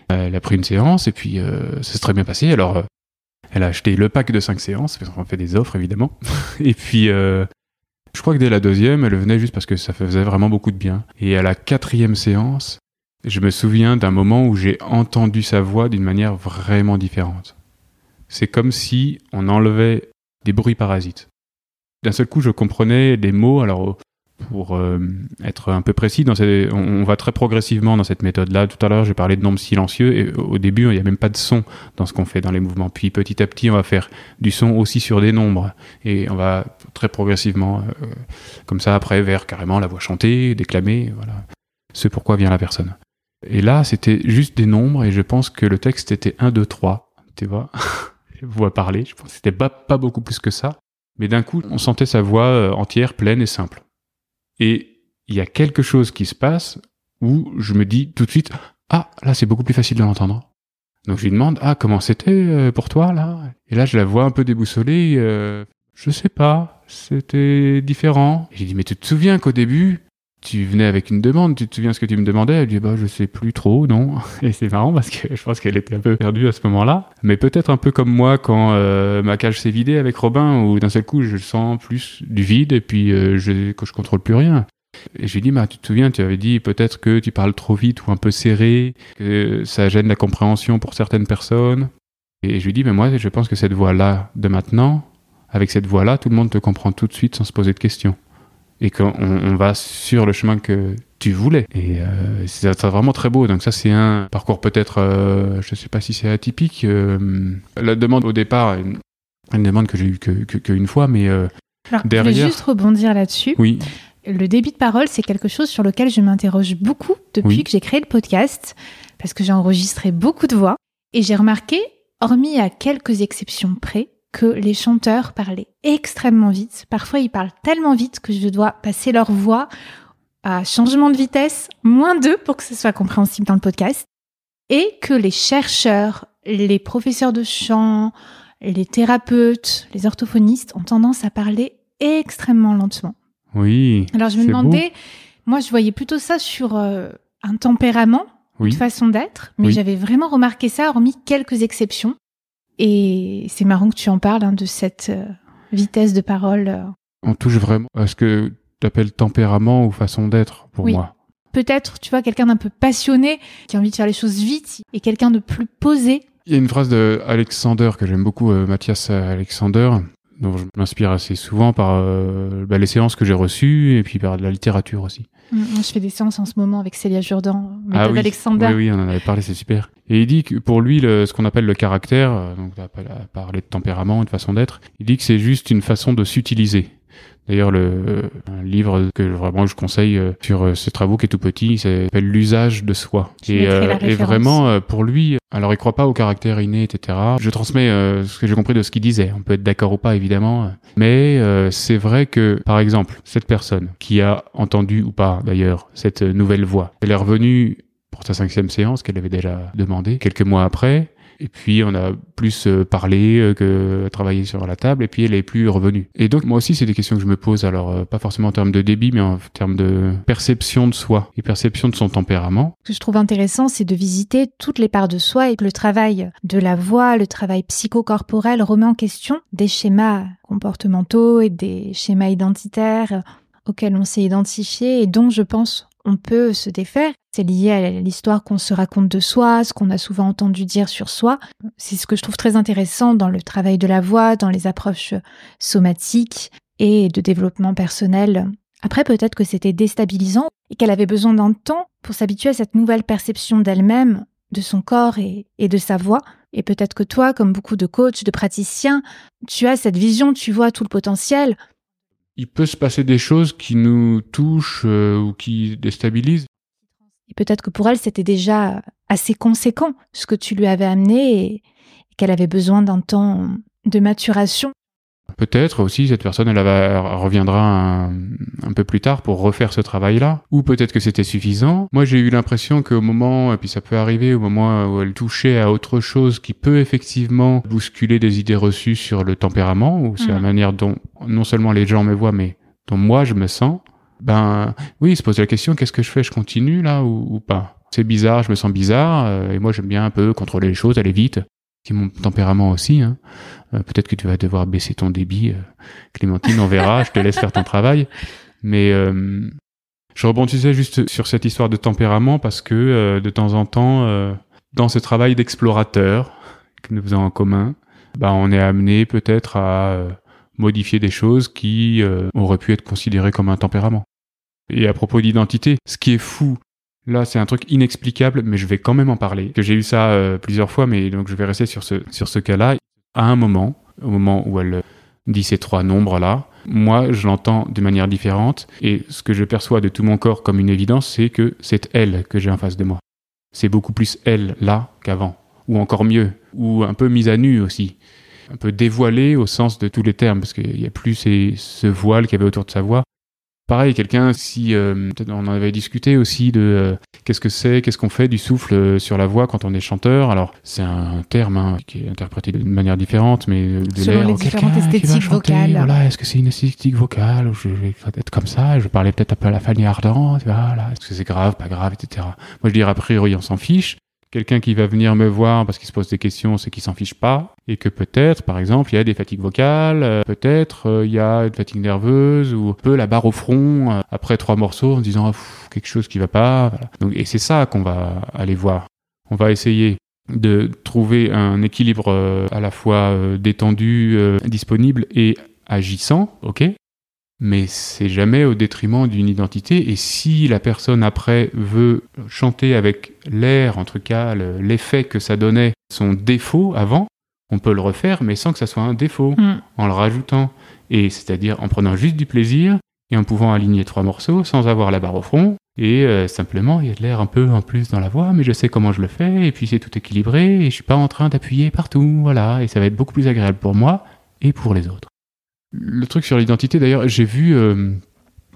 Elle a pris une séance et puis ça s'est très bien passé. Alors elle a acheté le pack de cinq séances parce qu'on fait des offres évidemment. [laughs] et puis je crois que dès la deuxième, elle venait juste parce que ça faisait vraiment beaucoup de bien. Et à la quatrième séance, je me souviens d'un moment où j'ai entendu sa voix d'une manière vraiment différente. C'est comme si on enlevait des bruits parasites. D'un seul coup, je comprenais les mots. Alors, pour euh, être un peu précis, on, va très progressivement dans cette méthode-là. Tout à l'heure, j'ai parlé de nombres silencieux et au début, il n'y a même pas de son dans ce qu'on fait dans les mouvements. Puis petit à petit, on va faire du son aussi sur des nombres et on va très progressivement, euh, comme ça, après, vers carrément la voix chantée, déclamée, voilà. Ce pourquoi vient la personne. Et là, c'était juste des nombres et je pense que le texte était 1, 2, 3, tu vois. [laughs] voix parlée, je pense que c'était pas, pas beaucoup plus que ça. Mais d'un coup, on sentait sa voix euh, entière, pleine et simple. Et il y a quelque chose qui se passe où je me dis tout de suite, ah, là, c'est beaucoup plus facile de l'entendre. Donc je lui demande, ah, comment c'était euh, pour toi, là? Et là, je la vois un peu déboussolée, euh, je sais pas, c'était différent. Et j'ai dit, mais tu te souviens qu'au début, tu venais avec une demande, tu te souviens ce que tu me demandais? Elle dit, bah, je sais plus trop, non. [laughs] Et c'est marrant parce que je pense qu'elle était un peu perdue à ce moment-là. Mais peut-être un peu comme moi quand euh, ma cage s'est vidée avec Robin, où d'un seul coup, je sens plus du vide et puis euh, je, que je contrôle plus rien. Et j'ai dit, bah, tu te souviens, tu avais dit peut-être que tu parles trop vite ou un peu serré, que ça gêne la compréhension pour certaines personnes. Et je lui dis, mais moi, je pense que cette voix-là de maintenant, avec cette voix-là, tout le monde te comprend tout de suite sans se poser de questions. Et qu'on on va sur le chemin que tu voulais. Et euh, c'est vraiment très beau. Donc ça, c'est un parcours peut-être, euh, je sais pas si c'est atypique. euh, la demande au départ, une, une demande que j'ai eue qu'une que, fois, mais euh, Alors, je Derrière- voulais juste rebondir là-dessus. oui, Le débit de parole, c'est quelque chose sur lequel je m'interroge beaucoup depuis Oui. que j'ai créé le podcast, parce que j'ai enregistré beaucoup de voix, et j'ai remarqué, hormis à quelques exceptions près, que les chanteurs parlaient extrêmement vite. Parfois, ils parlent tellement vite que je dois passer leur voix à changement de vitesse, moins 2 pour que ce soit compréhensible dans le podcast, et que les chercheurs, les professeurs de chant, les thérapeutes, les orthophonistes ont tendance à parler extrêmement lentement. Oui. Alors je me demandais, moi je voyais plutôt ça sur euh, un tempérament, Oui. une façon d'être, mais Oui. j'avais vraiment remarqué ça, hormis quelques exceptions. Et c'est marrant que tu en parles hein, de cette euh, vitesse de parole. euh. On touche vraiment à ce que tu appelles tempérament ou façon d'être pour Oui. moi. Peut-être, tu vois, quelqu'un d'un peu passionné, qui a envie de faire les choses vite, et quelqu'un de plus posé. Il y a une phrase de Alexander que j'aime beaucoup, euh, Mathias Alexander, dont je m'inspire assez souvent par euh, bah, les séances que j'ai reçues et puis par de la littérature aussi. Mm, Moi, je fais des séances en ce moment avec Célia Jourdan, Ah oui. Alexander. Oui, oui, on en avait parlé, c'est super. Et il dit que pour lui, le- ce qu'on appelle le caractère, euh, donc à à parler de tempérament de façon d'être, il dit que c'est juste une façon de s'utiliser. D'ailleurs, le euh, un livre que vraiment je conseille euh, sur euh, ses travaux qui est tout petit, il s'appelle L'usage de soi. Et, la et vraiment, euh, pour lui, alors il croit pas au caractère inné, etc. Je transmets euh, ce que j'ai compris de ce qu'il disait. On peut être d'accord ou pas, évidemment. Mais euh, c'est vrai que, par exemple, cette personne qui a entendu ou pas, d'ailleurs, cette nouvelle voix, elle est revenue pour sa cinquième séance qu'elle avait déjà demandé quelques mois après. Et puis on a plus euh, parlé euh, que travaillé sur la table, et puis elle est plus revenue. Et donc moi aussi c'est des questions que je me pose, alors euh, pas forcément en termes de débit, mais en termes de perception de soi et perception de son tempérament. Ce que je trouve intéressant, c'est de visiter toutes les parts de soi et que le travail de la voix, le travail psychocorporel remet en question des schémas comportementaux et des schémas identitaires auxquels on s'est identifié et dont je pense on peut se défaire. C'est lié à l'histoire qu'on se raconte de soi, ce qu'on a souvent entendu dire sur soi. C'est ce que je trouve très intéressant dans le travail de la voix, dans les approches somatiques et de développement personnel. Après, peut-être que c'était déstabilisant et qu'elle avait besoin d'un temps pour s'habituer à cette nouvelle perception d'elle-même, de son corps et, et de sa voix. Et peut-être que toi, comme beaucoup de coachs, de praticiens, tu as cette vision, tu vois tout le potentiel. Il peut se passer des choses qui nous touchent euh, ou qui déstabilisent. Et peut-être que pour elle, c'était déjà assez conséquent ce que tu lui avais amené et, et qu'elle avait besoin d'un temps de maturation. Peut-être aussi cette personne elle reviendra un, un peu plus tard pour refaire ce travail-là, ou peut-être que c'était suffisant. Moi j'ai eu l'impression qu'au moment, et puis ça peut arriver au moment où elle touchait à autre chose qui peut effectivement bousculer des idées reçues sur le tempérament ou sur la Mhm. manière dont non seulement les gens me voient, mais dont moi je me sens. Ben oui, il se pose la question qu'est-ce que je fais? Je continue là ou, ou pas? C'est bizarre, je me sens bizarre, euh, et moi j'aime bien un peu contrôler les choses, aller vite. C'est mon tempérament aussi. Hein. Euh, Peut-être que tu vas devoir baisser ton débit, euh, Clémentine, on verra, je te laisse faire ton travail. Mais euh, je rebondissais juste sur cette histoire de tempérament parce que euh, de temps en temps, euh, dans ce travail d'explorateur que nous faisons en commun, bah, on est amené peut-être à euh, modifier des choses qui auraient pu être considérées comme un tempérament. Et à propos d'identité, ce qui est fou, là c'est un truc inexplicable, mais je vais quand même en parler. Que j'ai eu ça euh, plusieurs fois, mais donc je vais rester sur ce, sur ce cas-là. À un moment, au moment où elle dit ces trois nombres-là, moi je l'entends de manière différente, et ce que je perçois de tout mon corps comme une évidence, c'est que c'est elle que j'ai en face de moi. C'est beaucoup plus elle là qu'avant, ou encore mieux, ou un peu mise à nu aussi un peu dévoilée au sens de tous les termes, parce qu'il n'y a plus ce voile qu'il y avait autour de sa voix. Pareil, quelqu'un, si euh, on en avait discuté aussi de euh, qu'est-ce que c'est, qu'est-ce qu'on fait du souffle euh, sur la voix quand on est chanteur. Alors c'est un terme hein, qui est interprété d'une manière différente, mais de Selon les oh, quelqu'un différentes esthétiques chanter, vocales. Voilà, est-ce que c'est une esthétique vocale ou je vais être comme ça Je vais parler peut-être un peu à la Fanny Ardant. Voilà, est-ce que c'est grave, pas grave, etc. Moi je dirais a priori on s'en fiche. Quelqu'un qui va venir me voir parce qu'il se pose des questions, c'est qu'il s'en fiche pas. Et que peut-être, par exemple, il y a des fatigues vocales, euh, peut-être euh, il y a une fatigue nerveuse, ou un peu la barre au front euh, après trois morceaux en disant Ah, quelque chose qui va pas. Et c'est ça qu'on va aller voir. On va essayer de trouver un équilibre à la fois détendu, disponible et agissant, ok? Mais c'est jamais au détriment d'une identité. Et si la personne après veut chanter avec l'air, en tout cas le- l'effet que ça donnait, son défaut avant, on peut le refaire, mais sans que ça soit un défaut, Mm. en le rajoutant. Et c'est-à-dire en prenant juste du plaisir et en pouvant aligner trois morceaux sans avoir la barre au front. Et euh, simplement, il y a de l'air un peu en plus dans la voix, mais je sais comment je le fais, et puis c'est tout équilibré, et je suis pas en train d'appuyer partout, voilà, et ça va être beaucoup plus agréable pour moi et pour les autres. Le truc sur l'identité, d'ailleurs, j'ai vu, euh,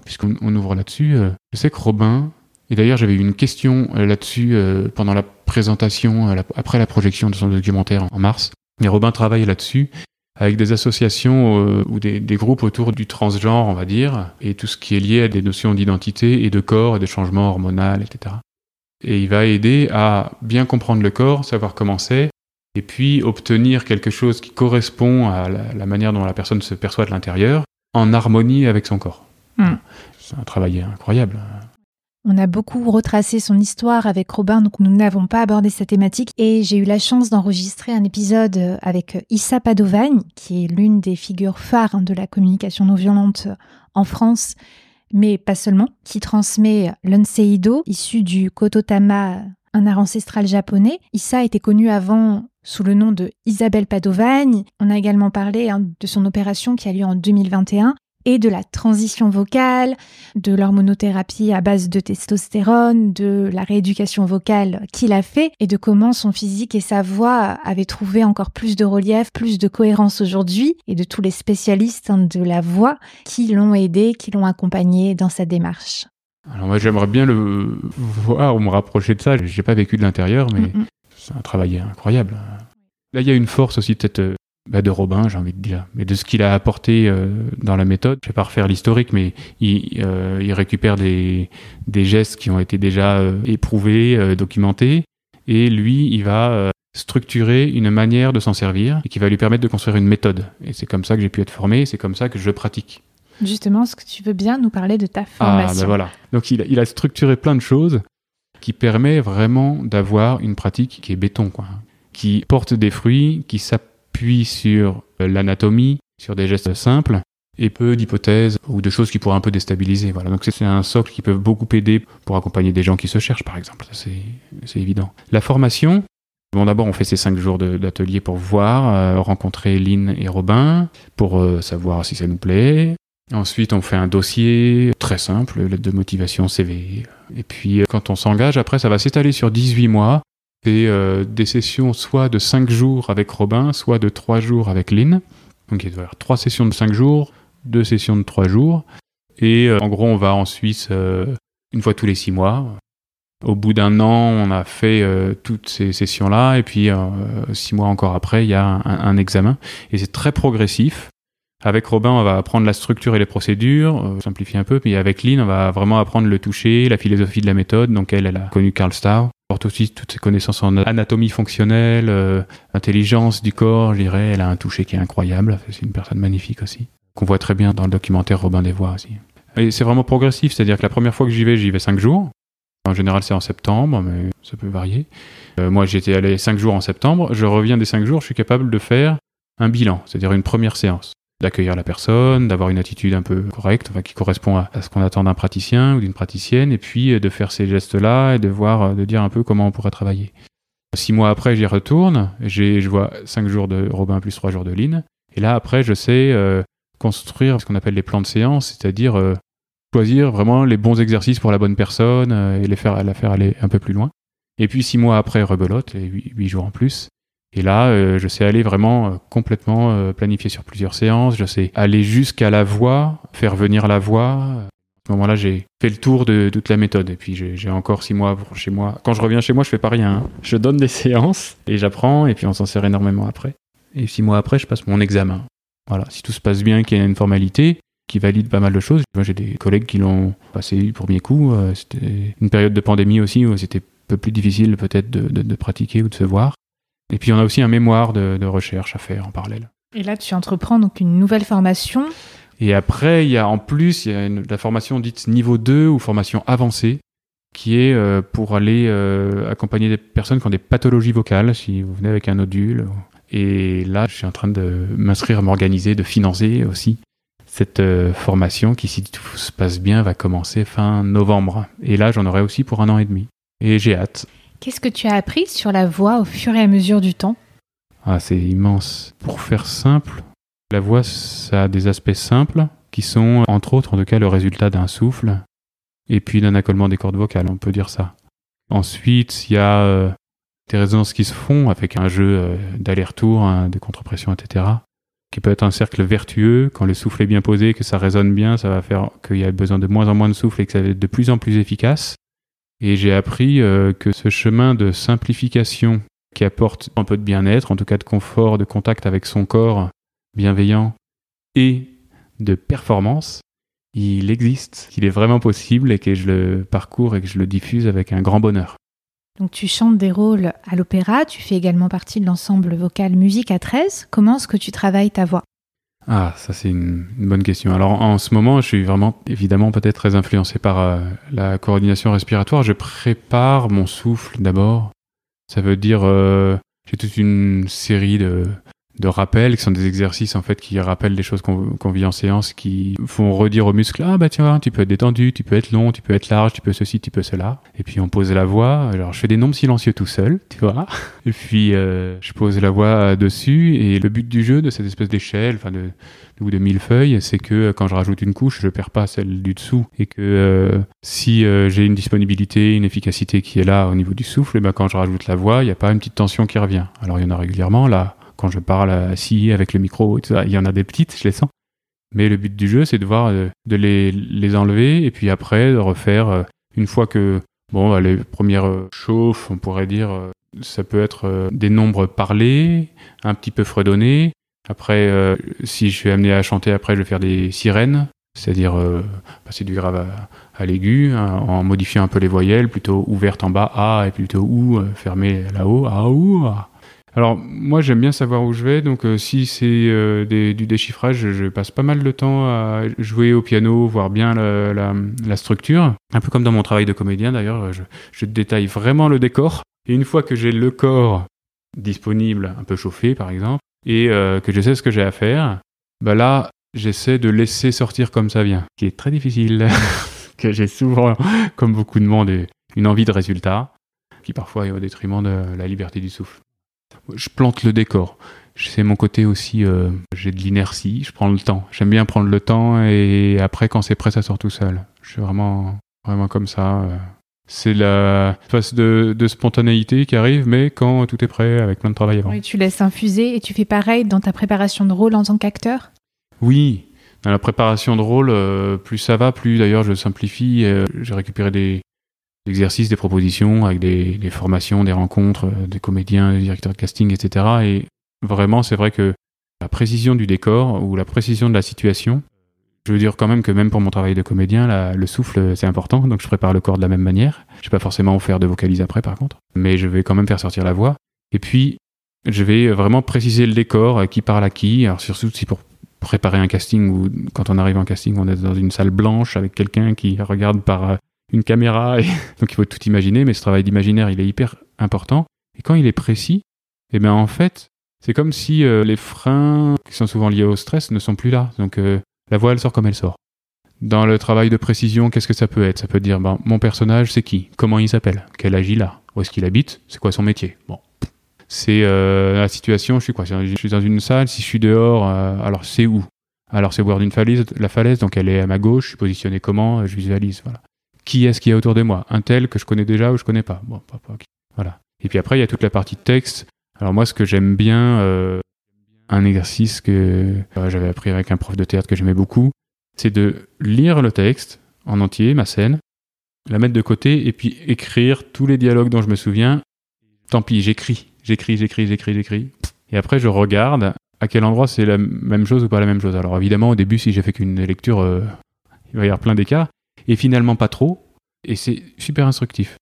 puisqu'on on ouvre là-dessus, euh, je sais que Robin, et d'ailleurs j'avais eu une question euh, là-dessus pendant la présentation, après la projection de son documentaire en mars, Et Robin travaille là-dessus avec des associations ou des, des, groupes autour du transgenre, on va dire, et tout ce qui est lié à des notions d'identité et de corps et de changements hormonaux, etc. Et il va aider à bien comprendre le corps, savoir comment c'est, et puis obtenir quelque chose qui correspond à la, la, manière dont la personne se perçoit de l'intérieur, en harmonie avec son corps. Mm. C'est un travail incroyable. On a beaucoup retracé son histoire avec Robin, donc nous n'avons pas abordé sa thématique. Et j'ai eu la chance d'enregistrer un épisode avec Issa Padovagne, qui est l'une des figures phares de la communication non violente en France, mais pas seulement, qui transmet l'unseido, issu du kototama, un art ancestral japonais. Issa était connue avant sous le nom de Isabelle Padovagne. On a également parlé hein, de son opération qui a lieu en 2021 et de la transition vocale, de l'hormonothérapie à base de testostérone, de la rééducation vocale qu'il a fait et de comment son physique et sa voix avaient trouvé encore plus de relief, plus de cohérence aujourd'hui et de tous les spécialistes de la voix qui l'ont aidé, qui l'ont accompagné dans sa démarche. Alors moi j'aimerais bien le voir ou me rapprocher de ça. J'ai pas vécu de l'intérieur, mais mm -hmm. c'est un travail incroyable. Là il y a une force aussi peut-être bah de Robin, j'ai envie de dire, mais de ce qu'il a apporté euh, dans la méthode. Je vais pas refaire l'historique, mais il, euh, il, récupère des, des gestes qui ont été déjà euh, éprouvés, euh, documentés, et lui, il va euh, structurer une manière de s'en servir et qui va lui permettre de construire une méthode. Et c'est comme ça que j'ai pu être formé, c'est comme ça que je pratique. Justement, est-ce que tu veux bien nous parler de ta formation Ah, ben voilà. Donc il a, il a structuré plein de choses qui permet vraiment d'avoir une pratique qui est béton, quoi, qui porte des fruits, qui s'appuie sur l'anatomie, sur des gestes simples, et peu d'hypothèses ou de choses qui pourraient un peu déstabiliser. Voilà. Donc c'est un socle qui peut beaucoup aider pour accompagner des gens qui se cherchent, par exemple. C'est évident. La formation, bon d'abord on fait ces cinq jours d'atelier pour voir, euh, rencontrer Lynn et Robin, pour euh, savoir si ça nous plaît. Ensuite on fait un dossier très simple, lettre de motivation, CV. Et puis euh, quand on s'engage, après ça va s'étaler sur 18 mois fait euh, des sessions soit de 5 jours avec Robin, soit de 3 jours avec Lynn. Donc il doit y avoir 3 sessions de 5 jours, 2 sessions de 3 jours. Et euh, en gros, on va en Suisse euh, une fois tous les 6 mois. Au bout d'un an, on a fait euh, toutes ces sessions-là, et puis 6 mois encore après, il y a un, un examen. Et c'est très progressif. Avec Robin, on va apprendre la structure et les procédures, euh, simplifier un peu, puis avec Lynn, on va vraiment apprendre le toucher, la philosophie de la méthode. Donc elle, elle a connu Carl Starr porte aussi toutes ses connaissances en anatomie fonctionnelle, euh, intelligence du corps, je dirais. Elle a un toucher qui est incroyable. C'est une personne magnifique aussi. Qu'on voit très bien dans le documentaire Robin des Voix aussi. Et c'est vraiment progressif, c'est-à-dire que la première fois que j'y vais, j'y vais cinq jours. En général, c'est en septembre, mais ça peut varier. Euh, moi, j'étais allé cinq jours en septembre. Je reviens des cinq jours, je suis capable de faire un bilan, c'est-à-dire une première séance d'accueillir la personne, d'avoir une attitude un peu correcte, enfin, qui correspond à, ce qu'on attend d'un praticien ou d'une praticienne, et puis euh, de faire ces gestes-là et de voir, euh, de dire un peu comment on pourrait travailler. Six mois après, j'y retourne, je vois cinq jours de Robin plus trois jours de Lynn, et là après, je sais euh, construire ce qu'on appelle les plans de séance, c'est-à-dire euh, choisir vraiment les bons exercices pour la bonne personne euh, et les faire, la faire aller un peu plus loin. Et puis six mois après, rebelote, et huit jours en plus. Et là, euh, je sais aller vraiment euh, complètement euh, planifier sur plusieurs séances. Je sais aller jusqu'à la voix, faire venir la voix. À ce moment-là, j'ai fait le tour de toute la méthode. Et puis, j'ai encore six mois pour chez moi. Quand je reviens chez moi, je fais pas rien. Hein. Je donne des [laughs] séances et j'apprends. Et puis, on s'en sert énormément après. Et six mois après, je passe mon examen. Voilà. Si tout se passe bien, qu'il y a une formalité qui valide pas mal de choses. Moi, j'ai des collègues qui l'ont passé du premier coup. C'était une période de pandémie aussi où c'était un peu plus difficile peut-être de, pratiquer ou de se voir. Et puis on a aussi un mémoire de, de, recherche à faire en parallèle. Et là, tu entreprends donc une nouvelle formation. Et après, il y a en plus il y a une, la formation dite niveau 2 ou formation avancée, qui est euh, pour aller euh, accompagner des personnes qui ont des pathologies vocales, si vous venez avec un nodule. Et là, je suis en train de m'inscrire, m'organiser, de financer aussi cette euh, formation qui, si tout se passe bien, va commencer fin novembre. Et là, j'en aurai aussi pour un an et demi. Et j'ai hâte. Qu'est-ce que tu as appris sur la voix au fur et à mesure du temps? Ah, c'est immense. Pour faire simple, la voix, ça a des aspects simples qui sont, entre autres, en tout cas, le résultat d'un souffle et puis d'un accolement des cordes vocales, on peut dire ça. Ensuite, il y a euh, des résonances qui se font avec un jeu euh, d'aller-retour, hein, de contre-pression, etc., qui peut être un cercle vertueux. Quand le souffle est bien posé, que ça résonne bien, ça va faire qu'il y a besoin de moins en moins de souffle et que ça va être de plus en plus efficace. Et j'ai appris euh, que ce chemin de simplification qui apporte un peu de bien-être, en tout cas de confort, de contact avec son corps bienveillant et de performance, il existe, qu'il est vraiment possible et que je le parcours et que je le diffuse avec un grand bonheur. Donc tu chantes des rôles à l'opéra, tu fais également partie de l'ensemble vocal Musique à 13. Comment est-ce que tu travailles ta voix? Ah, ça c'est une, bonne question. Alors en ce moment, je suis vraiment évidemment peut-être très influencé par euh, la coordination respiratoire. Je prépare mon souffle d'abord. Ça veut dire euh, j'ai toute une série de de rappels, qui sont des exercices en fait qui rappellent des choses qu'on vit en séance, qui font redire aux muscles ah bah tiens tu peux être détendu, tu peux être long, tu peux être large, tu peux ceci, tu peux cela. Et puis on pose la voix. Alors je fais des nombres silencieux tout seul, tu vois. [laughs] Et puis euh, je pose la voix dessus. Et le but du jeu de cette espèce d'échelle, enfin de ou de millefeuille, c'est que euh, quand je rajoute une couche, je perds pas celle du dessous et que euh, si j'ai une disponibilité, une efficacité qui est là au niveau du souffle, et ben quand je rajoute la voix, il n'y a pas une petite tension qui revient. Alors il y en a régulièrement là quand je parle assis avec le micro il y en a des petites, je les sens. Mais le but du jeu, c'est de voir euh, de les, les enlever et puis après de refaire euh, une fois que bon bah, les premières euh, chauffes, on pourrait dire, ça peut être des nombres parlés, un petit peu fredonnés. Après, si je suis amené à chanter, après je vais faire des sirènes, c'est-à-dire passer du grave à, l'aigu hein, en modifiant un peu les voyelles, plutôt ouverte en bas A et plutôt ou fermée là-haut A ou A. Alors moi j'aime bien savoir où je vais, donc euh, si c'est euh, du déchiffrage, je, passe pas mal de temps à jouer au piano, voir bien la, structure. Un peu comme dans mon travail de comédien d'ailleurs, je, je détaille vraiment le décor. Et une fois que j'ai le corps disponible, un peu chauffé par exemple, et euh, que je sais ce que j'ai à faire, bah là j'essaie de laisser sortir comme ça vient, qui est très difficile, [laughs] que j'ai souvent, comme beaucoup de monde, une envie de résultat, qui parfois est au détriment de la liberté du souffle. Je plante le décor. C'est mon côté aussi, euh, j'ai de l'inertie, je prends le temps. J'aime bien prendre le temps et après quand c'est prêt, ça sort tout seul. Je suis vraiment, vraiment comme ça. euh. C'est la phase de, de spontanéité qui arrive, mais quand tout est prêt, avec plein de travail avant. Oui, tu laisses infuser et tu fais pareil dans ta préparation de rôle en tant qu'acteur? Oui, dans la préparation de rôle, euh, plus ça va, plus d'ailleurs je simplifie. euh, J'ai récupéré des exercices, des propositions avec des, formations, des rencontres, euh, des comédiens, des directeurs de casting, etc. Et vraiment, c'est vrai que la précision du décor ou la précision de la situation, je veux dire quand même que même pour mon travail de comédien, le souffle, c'est important. Donc je prépare le corps de la même manière. Je vais pas forcément faire de vocalise après, par contre. Mais je vais quand même faire sortir la voix. Et puis, je vais vraiment préciser le décor, euh, qui parle à qui. Alors surtout si pour préparer un casting ou quand on arrive en casting, on est dans une salle blanche avec quelqu'un qui regarde par euh, une caméra. [laughs] Donc il faut tout imaginer, mais ce travail d'imaginaire, il est hyper important. Et quand il est précis, eh bien en fait, c'est comme si euh, les freins qui sont souvent liés au stress ne sont plus là. Donc euh, la voix, elle sort comme elle sort. Dans le travail de précision, qu'est-ce que ça peut être? Ça peut dire, ben, mon personnage, c'est qui? Comment il s'appelle? Quel âge il a? Où est-ce qu'il habite? C'est quoi son métier? Bon. C'est euh, la situation, je suis quoi? Je suis dans une salle, si je suis dehors, alors c'est où? Alors c'est bord d'une falaise, la falaise, donc elle est à ma gauche, je suis positionné comment? Je visualise, voilà. Qui est-ce qu'il y a autour de moi Un tel que je connais déjà ou je connais pas Bon. Voilà. Et puis après, il y a toute la partie texte. Alors moi, ce que j'aime bien, euh, un exercice que euh, j'avais appris avec un prof de théâtre que j'aimais beaucoup, c'est de lire le texte en entier, ma scène, la mettre de côté et puis écrire tous les dialogues dont je me souviens. Tant pis, j'écris, j'écris, j'écris, j'écris, j'écris. Et après, je regarde à quel endroit c'est la même chose ou pas la même chose. Alors évidemment, au début, si j'ai fait qu'une lecture, euh, il va y avoir plein d'écarts. Et finalement, pas trop. Et c'est super instructif.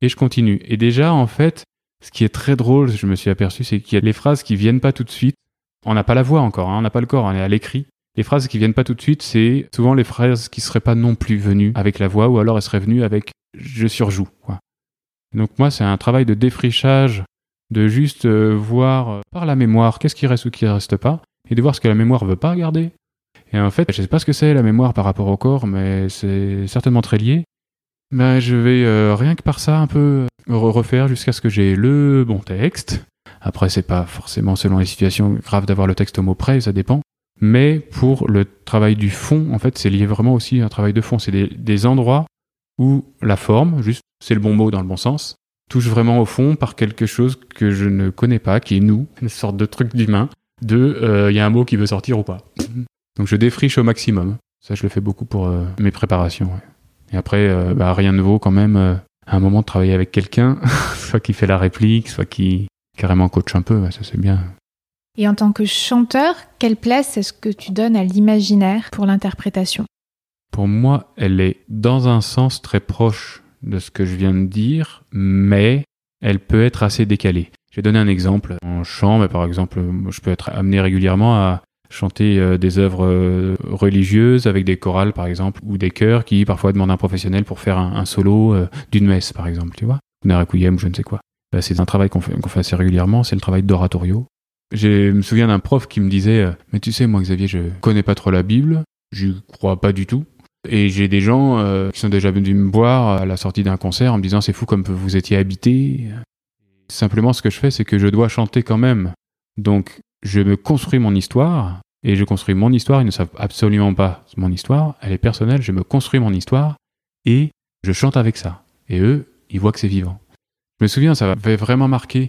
Et je continue. Et déjà, en fait, ce qui est très drôle, je me suis aperçu, c'est qu'il y a les phrases qui viennent pas tout de suite. On n'a pas la voix encore, hein, on n'a pas le corps, on est à l'écrit. Les phrases qui viennent pas tout de suite, c'est souvent les phrases qui seraient pas non plus venues avec la voix, ou alors elles seraient venues avec je surjoue. Quoi. Donc moi, c'est un travail de défrichage, de juste euh, voir euh, par la mémoire qu'est-ce qui reste ou qui reste pas, et de voir ce que la mémoire veut pas garder. Et en fait, je sais pas ce que c'est la mémoire par rapport au corps, mais c'est certainement très lié. Ben, je vais euh, rien que par ça un peu re- refaire jusqu'à ce que j'ai le bon texte. Après, c'est pas forcément selon les situations grave d'avoir le texte au mot près, ça dépend. Mais pour le travail du fond, en fait, c'est lié vraiment aussi à un travail de fond. C'est des, endroits où la forme, juste, c'est le bon mot dans le bon sens, touche vraiment au fond par quelque chose que je ne connais pas, qui est nous, une sorte de truc d'humain, de euh, il y a un mot qui veut sortir ou pas. Donc je défriche au maximum. Ça, je le fais beaucoup pour euh, mes préparations. ouais. Et après, euh, bah, rien ne vaut quand même euh, à un moment de travailler avec quelqu'un, [laughs] soit qui fait la réplique, soit qui, carrément coach un peu, ouais, ça c'est bien. Et en tant que chanteur, quelle place est-ce que tu donnes à l'imaginaire pour l'interprétation? Pour moi, elle est dans un sens très proche de ce que je viens de dire, mais elle peut être assez décalée. Je vais donner un exemple. En chant, mais par exemple, je peux être amené régulièrement à chanter euh, des œuvres euh, religieuses avec des chorales, par exemple, ou des chœurs qui parfois demandent un professionnel pour faire un, un solo euh, d'une messe, par exemple, tu vois, ou requiem, ou je ne sais quoi. Bah, c'est un travail qu'on fait, qu'on fait assez régulièrement, c'est le travail d'oratorio. Je me souviens d'un prof qui me disait Mais tu sais, moi, Xavier, je connais pas trop la Bible, je crois pas du tout. Et j'ai des gens qui sont déjà venus me voir à la sortie d'un concert en me disant C'est fou comme vous étiez habité. Simplement, ce que je fais, c'est que je dois chanter quand même. Donc, je me construis mon histoire, et je construis mon histoire. Ils ne savent absolument pas mon histoire. Elle est personnelle, je me construis mon histoire, et je chante avec ça. Et eux, ils voient que c'est vivant. Je me souviens, ça m'avait vraiment marqué.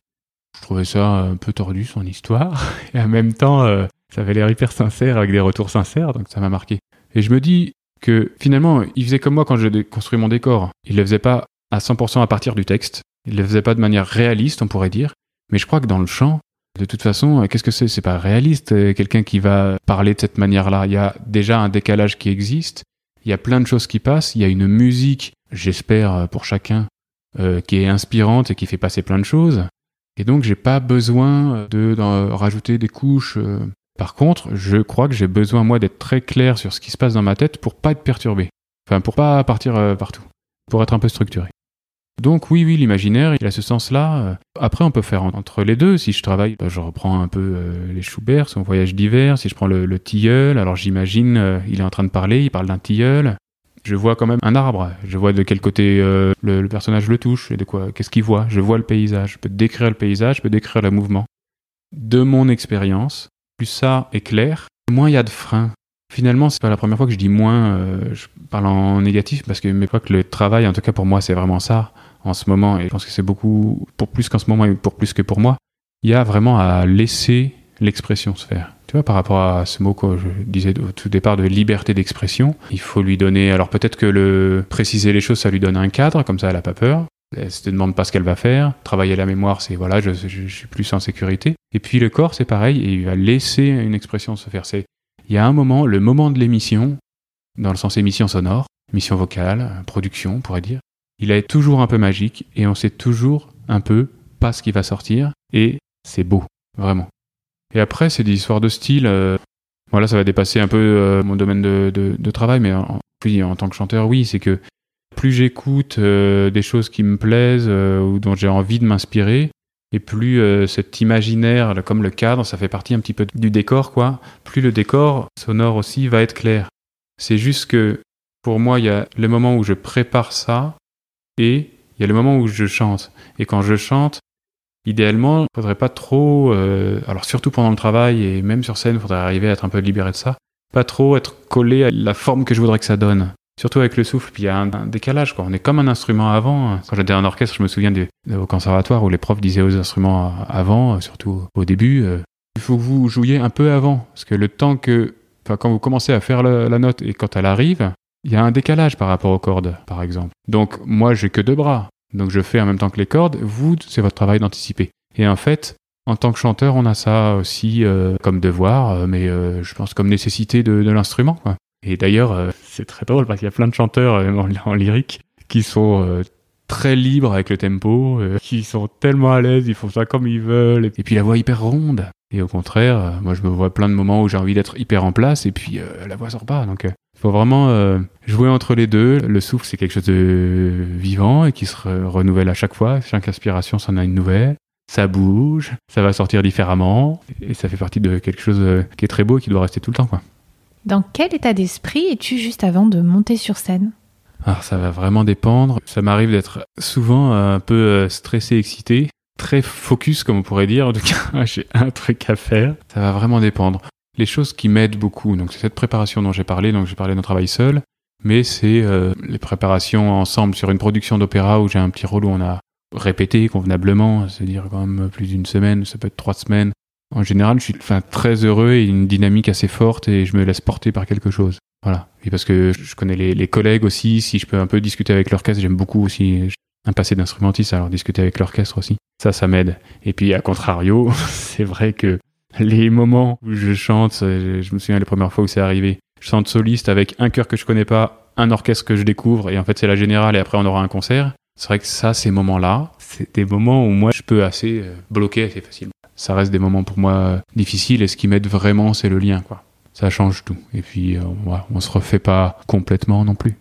Je trouvais ça un peu tordu, son histoire. [laughs] Et en même temps, euh, ça avait l'air hyper sincère, avec des retours sincères, donc ça m'a marqué. Et je me dis que finalement, il faisait comme moi quand j'ai construit mon décor. Il le faisait pas à 100% à partir du texte. Il le faisait pas de manière réaliste, on pourrait dire. Mais je crois que dans le chant, de toute façon, euh, qu'est-ce que c'est? C'est pas réaliste, euh, quelqu'un qui va parler de cette manière-là. Il y a déjà un décalage qui existe. Il y a plein de choses qui passent. Il y a une musique, j'espère, euh, pour chacun, qui est inspirante et qui fait passer plein de choses. Et donc, j'ai pas besoin de rajouter des couches. Par contre, je crois que j'ai besoin, moi, d'être très clair sur ce qui se passe dans ma tête pour pas être perturbé. Enfin, pour pas partir partout. Pour être un peu structuré. Donc oui, oui, l'imaginaire, il a ce sens-là. Euh, Après, on peut faire en- entre les deux. Si je travaille, bah, je reprends un peu euh, les Schubert, son voyage d'hiver. Si je prends le, le tilleul, alors j'imagine, euh, il est en train de parler, il parle d'un tilleul. Je vois quand même un arbre. Je vois de quel côté le, personnage le touche et de quoi, qu'est-ce qu'il voit. Je vois le paysage. Je peux décrire le paysage, je peux décrire le mouvement. De mon expérience, plus ça est clair, moins il y a de freins. Finalement, c'est pas la première fois que je dis moins. je parle en négatif parce que mais pas que le travail, en tout cas pour moi, c'est vraiment ça en ce moment. Et je pense que c'est beaucoup pour plus qu'en ce moment et pour plus que pour moi. Il y a vraiment à laisser l'expression se faire. Tu vois, par rapport à ce mot que je disais au tout départ de liberté d'expression, il faut lui donner. Alors peut-être que le préciser les choses, ça lui donne un cadre, comme ça, elle a pas peur. Elle se demande pas ce qu'elle va faire. Travailler la mémoire, c'est voilà, je, suis plus en sécurité. Et puis le corps, c'est pareil, et il va laisser une expression se faire. C'est il y a un moment, le moment de l'émission, dans le sens émission sonore, émission vocale, production, on pourrait dire, il est toujours un peu magique et on sait toujours un peu pas ce qui va sortir et c'est beau, vraiment. Et après, c'est des histoires de style. euh, voilà, ça va dépasser un peu euh, mon domaine de, travail, mais en, tant que chanteur, oui, c'est que plus j'écoute euh, des choses qui me plaisent ou dont j'ai envie de m'inspirer, et plus cet imaginaire, comme le cadre, ça fait partie un petit peu du décor, quoi. Plus le décor sonore aussi va être clair. C'est juste que pour moi, il y a le moment où je prépare ça et il y a le moment où je chante. Et quand je chante, idéalement, il faudrait pas trop, euh, alors surtout pendant le travail et même sur scène, il faudrait arriver à être un peu libéré de ça, pas trop être collé à la forme que je voudrais que ça donne. Surtout avec le souffle, puis il y a un, décalage, quoi. On est comme un instrument avant. Quand j'étais en orchestre, je me souviens des- au conservatoire où les profs disaient aux instruments avant, euh, surtout au début, euh, il faut que vous jouiez un peu avant. Parce que le temps que, quand vous commencez à faire la note et quand elle arrive, il y a un décalage par rapport aux cordes, par exemple. Donc, moi, j'ai que deux bras. Donc, je fais en même temps que les cordes. Vous, c'est votre travail d'anticiper. Et en fait, en tant que chanteur, on a ça aussi euh, comme devoir, euh, mais euh, je pense comme nécessité de, de l'instrument. quoi. Et d'ailleurs, euh, c'est très drôle parce qu'il y a plein de chanteurs euh, en, en lyrique qui sont euh, très libres avec le tempo, qui sont tellement à l'aise, ils font ça comme ils veulent. Et puis la voix hyper ronde. Et au contraire, moi je me vois plein de moments où j'ai envie d'être hyper en place et puis la voix sort pas. Donc faut vraiment euh, jouer entre les deux. Le souffle, c'est quelque chose de vivant et qui se re- renouvelle à chaque fois. Chaque inspiration, c'en a une nouvelle. Ça bouge, ça va sortir différemment et ça fait partie de quelque chose euh, qui est très beau et qui doit rester tout le temps. Quoi. Dans quel état d'esprit es-tu juste avant de monter sur scène? Alors ça va vraiment dépendre. Ça m'arrive d'être souvent un peu euh, stressé, excité, très focus comme on pourrait dire. En tout cas, [laughs] j'ai un truc à faire. Ça va vraiment dépendre. Les choses qui m'aident beaucoup, donc c'est cette préparation dont j'ai parlé, donc j'ai parlé d'un travail seul, mais c'est euh, les préparations ensemble sur une production d'opéra où j'ai un petit rôle où on a répété convenablement, c'est-à-dire quand même plus d'une semaine, ça peut être trois semaines. En général, je suis très heureux et une dynamique assez forte et je me laisse porter par quelque chose. Voilà. Et parce que je connais les, les collègues aussi, si je peux un peu discuter avec l'orchestre, j'aime beaucoup aussi un passé d'instrumentiste, alors discuter avec l'orchestre aussi. Ça, ça m'aide. Et puis, à contrario, [laughs] c'est vrai que les moments où je chante, je me souviens les premières fois où c'est arrivé, je chante soliste avec un chœur que je connais pas, un orchestre que je découvre, et en fait c'est la générale, et après on aura un concert. C'est vrai que ça, ces moments-là, c'est des moments où moi je peux assez euh, bloquer assez facilement. Ça reste des moments pour moi euh, difficiles, et ce qui m'aide vraiment, c'est le lien, quoi. Ça change tout. Et puis, euh, voilà, on se refait pas complètement non plus.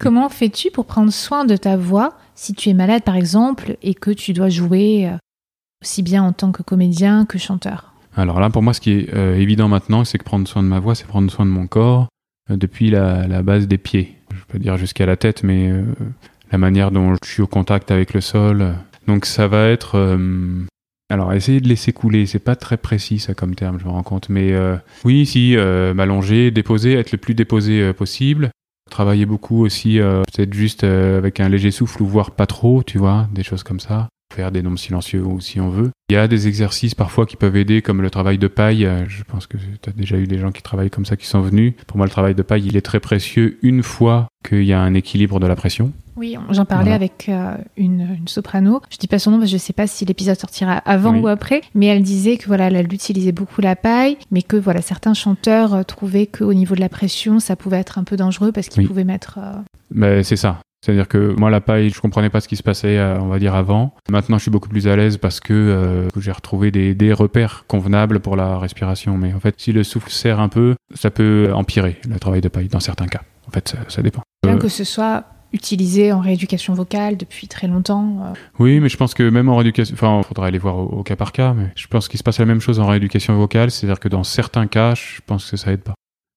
Comment fais-tu pour prendre soin de ta voix si tu es malade par exemple et que tu dois jouer aussi bien en tant que comédien que chanteur? Alors là, pour moi, ce qui est euh, évident maintenant, c'est que prendre soin de ma voix, c'est prendre soin de mon corps euh, depuis la, base des pieds. Je peux dire jusqu'à la tête, mais euh, la manière dont je suis au contact avec le sol. Donc ça va être... alors, essayer de laisser couler, c'est pas très précis ça comme terme, je me rends compte. Mais oui, si, m'allonger, déposer, être le plus déposé possible. Travailler beaucoup aussi, peut-être juste avec un léger souffle ou voire pas trop, tu vois, des choses comme ça. Faire des nombres silencieux ou si on veut. Il y a des exercices parfois qui peuvent aider, comme le travail de paille. Euh, Je pense que tu as déjà eu des gens qui travaillent comme ça qui sont venus. Pour moi, le travail de paille, il est très précieux une fois qu'il y a un équilibre de la pression. Oui, j'en parlais Voilà. avec euh, une, une soprano. Je dis pas son nom parce que je sais pas si l'épisode sortira avant Oui. ou après, mais elle disait que voilà, elle utilisait beaucoup la paille, mais que voilà, certains chanteurs euh, trouvaient qu'au niveau de la pression, ça pouvait être un peu dangereux parce qu'ils Oui. pouvaient mettre. euh, Mais c'est ça. C'est-à-dire que moi, la paille, je comprenais pas ce qui se passait, euh, on va dire, avant. Maintenant, je suis beaucoup plus à l'aise parce que euh, j'ai retrouvé des, des repères convenables pour la respiration. Mais en fait, si le souffle serre un peu, ça peut empirer le travail de paille dans certains cas. En fait, ça, ça dépend. bien Euh, que ce soit utilisé en rééducation vocale depuis très longtemps. Oui, mais je pense que même en rééducation, enfin, il faudra aller voir au, au cas par cas, mais je pense qu'il se passe la même chose en rééducation vocale, c'est-à-dire que dans certains cas, je pense que ça aide pas.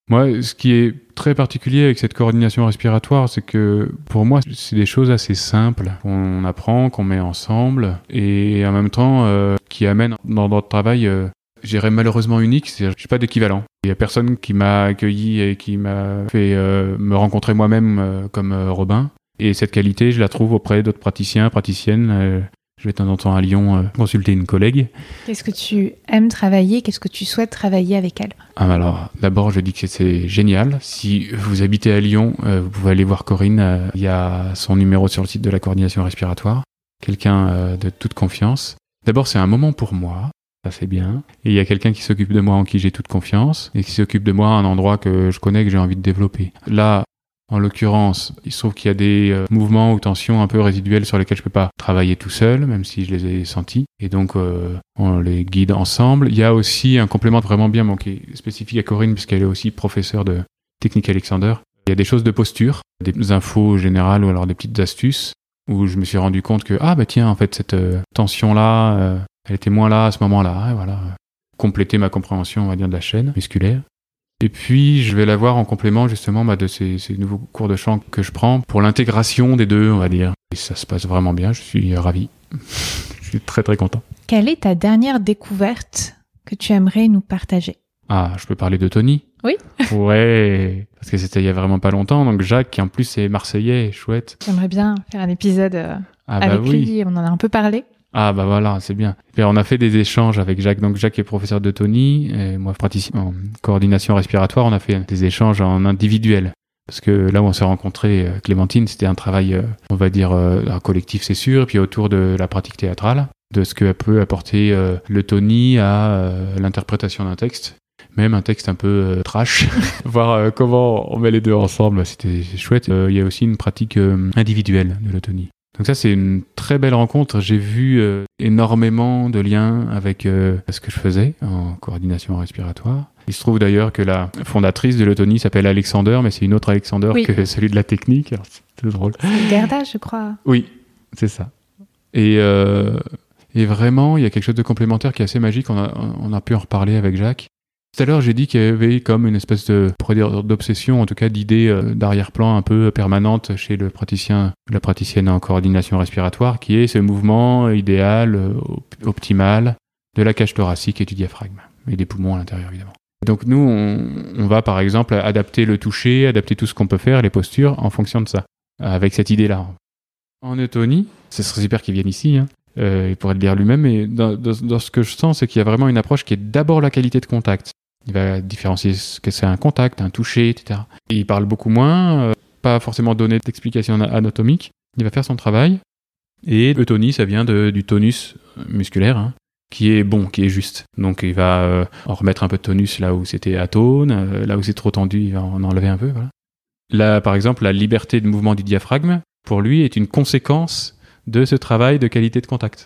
Moi, ce qui est très particulier avec cette coordination respiratoire, c'est que pour moi, c'est des choses assez simples qu'on apprend, qu'on met ensemble, et en même temps, euh, qui amènent dans notre travail, euh, je dirais malheureusement unique, c'est-à-dire j'ai pas d'équivalent. Il y a personne qui m'a accueilli et qui m'a fait euh, me rencontrer moi-même comme Robin. Et cette qualité, je la trouve auprès d'autres praticiens, praticiennes. Je vais de temps en temps à Lyon euh, consulter une collègue. Qu'est-ce que tu aimes travailler? Qu'est-ce que tu souhaites travailler avec elle? Ah, alors, d'abord, je dis que c'est génial. Si vous habitez à Lyon, euh, vous pouvez aller voir Corinne. euh, Il y a son numéro sur le site de la coordination respiratoire. Quelqu'un de toute confiance. D'abord, c'est un moment pour moi. Ça, c'est bien. Et il y a quelqu'un qui s'occupe de moi en qui j'ai toute confiance et qui s'occupe de moi à un endroit que je connais, que j'ai envie de développer. Là, en l'occurrence, il se trouve qu'il y a des euh, mouvements ou tensions un peu résiduelles sur lesquels je peux pas travailler tout seul, même si je les ai sentis. Et donc, euh, on les guide ensemble. Il y a aussi un complément vraiment bien, bon, spécifique à Corinne, puisqu'elle est aussi professeure de technique Alexander. Il y a des choses de posture, des infos générales ou alors des petites astuces, où je me suis rendu compte que, ah bah tiens, en fait, cette euh, tension-là, euh, elle était moins là à ce moment-là, et voilà. Compléter ma compréhension, on va dire, de la chaîne musculaire. Et puis, je vais la voir en complément justement bah, de ces, ces nouveaux cours de chant que je prends pour l'intégration des deux, on va dire. Et ça se passe vraiment bien, je suis ravi. [laughs] je suis très très content. Quelle est ta dernière découverte que tu aimerais nous partager? Ah, je peux parler de Tony? Oui. ouais, parce que c'était il y a vraiment pas longtemps. Donc Jacques, qui en plus est marseillais, chouette. J'aimerais bien faire un épisode euh, Ah bah avec oui. lui, on en a un peu parlé. Ah bah voilà, c'est bien. Et on a fait des échanges avec Jacques. Donc Jacques est professeur de Tony, et moi praticien en coordination respiratoire. On a fait des échanges en individuel. Parce que là où on s'est rencontrés, euh, Clémentine, c'était un travail, euh, on va dire, euh, un collectif, c'est sûr, et puis autour de la pratique théâtrale, de ce que peut apporter le Tony à l'interprétation d'un texte, même un texte un peu trash, [laughs] voir comment on met les deux ensemble, c'était chouette. Il y a aussi une pratique individuelle de l'autonie. Donc ça, c'est une très belle rencontre. J'ai vu euh, énormément de liens avec euh, ce que je faisais en coordination respiratoire. Il se trouve d'ailleurs que la fondatrice de l'autonie s'appelle Alexander, mais c'est une autre Alexander Oui. que [laughs] celui de la technique. C'est drôle. Gerda, je crois. Oui, c'est ça. Et, euh, et vraiment, il y a quelque chose de complémentaire qui est assez magique. On a, on a pu en reparler avec Jacques. Tout à l'heure, j'ai dit qu'il y avait comme une espèce de, d'obsession, en tout cas d'idée euh, d'arrière-plan un peu permanente chez le praticien, la praticienne en coordination respiratoire, qui est ce mouvement idéal, euh, op- optimal de la cage thoracique et du diaphragme, et des poumons à l'intérieur évidemment. Donc nous, on, va par exemple adapter le toucher, adapter tout ce qu'on peut faire, les postures, en fonction de ça, avec cette idée-là. En eutonie, ce serait super qu'il vienne ici, hein. Euh, il pourrait le dire lui-même, mais dans ce que je sens, c'est qu'il y a vraiment une approche qui est d'abord la qualité de contact. Il va différencier ce que c'est un contact, un toucher, etc. Et il parle beaucoup moins, euh, pas forcément donner d'explication ana- anatomique. Il va faire son travail. Et eutonie, ça vient de, du tonus musculaire, hein, qui est bon, qui est juste. Donc il va euh, en remettre un peu de tonus là où c'était atone, euh, là où c'est trop tendu, il va en enlever un peu. Voilà. Là, par exemple, la liberté de mouvement du diaphragme, pour lui, est une conséquence de ce travail de qualité de contact.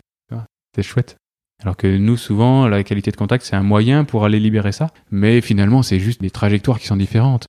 C'est chouette. Alors que nous, souvent, la qualité de contact, c'est un moyen pour aller libérer ça, mais finalement, c'est juste des trajectoires qui sont différentes.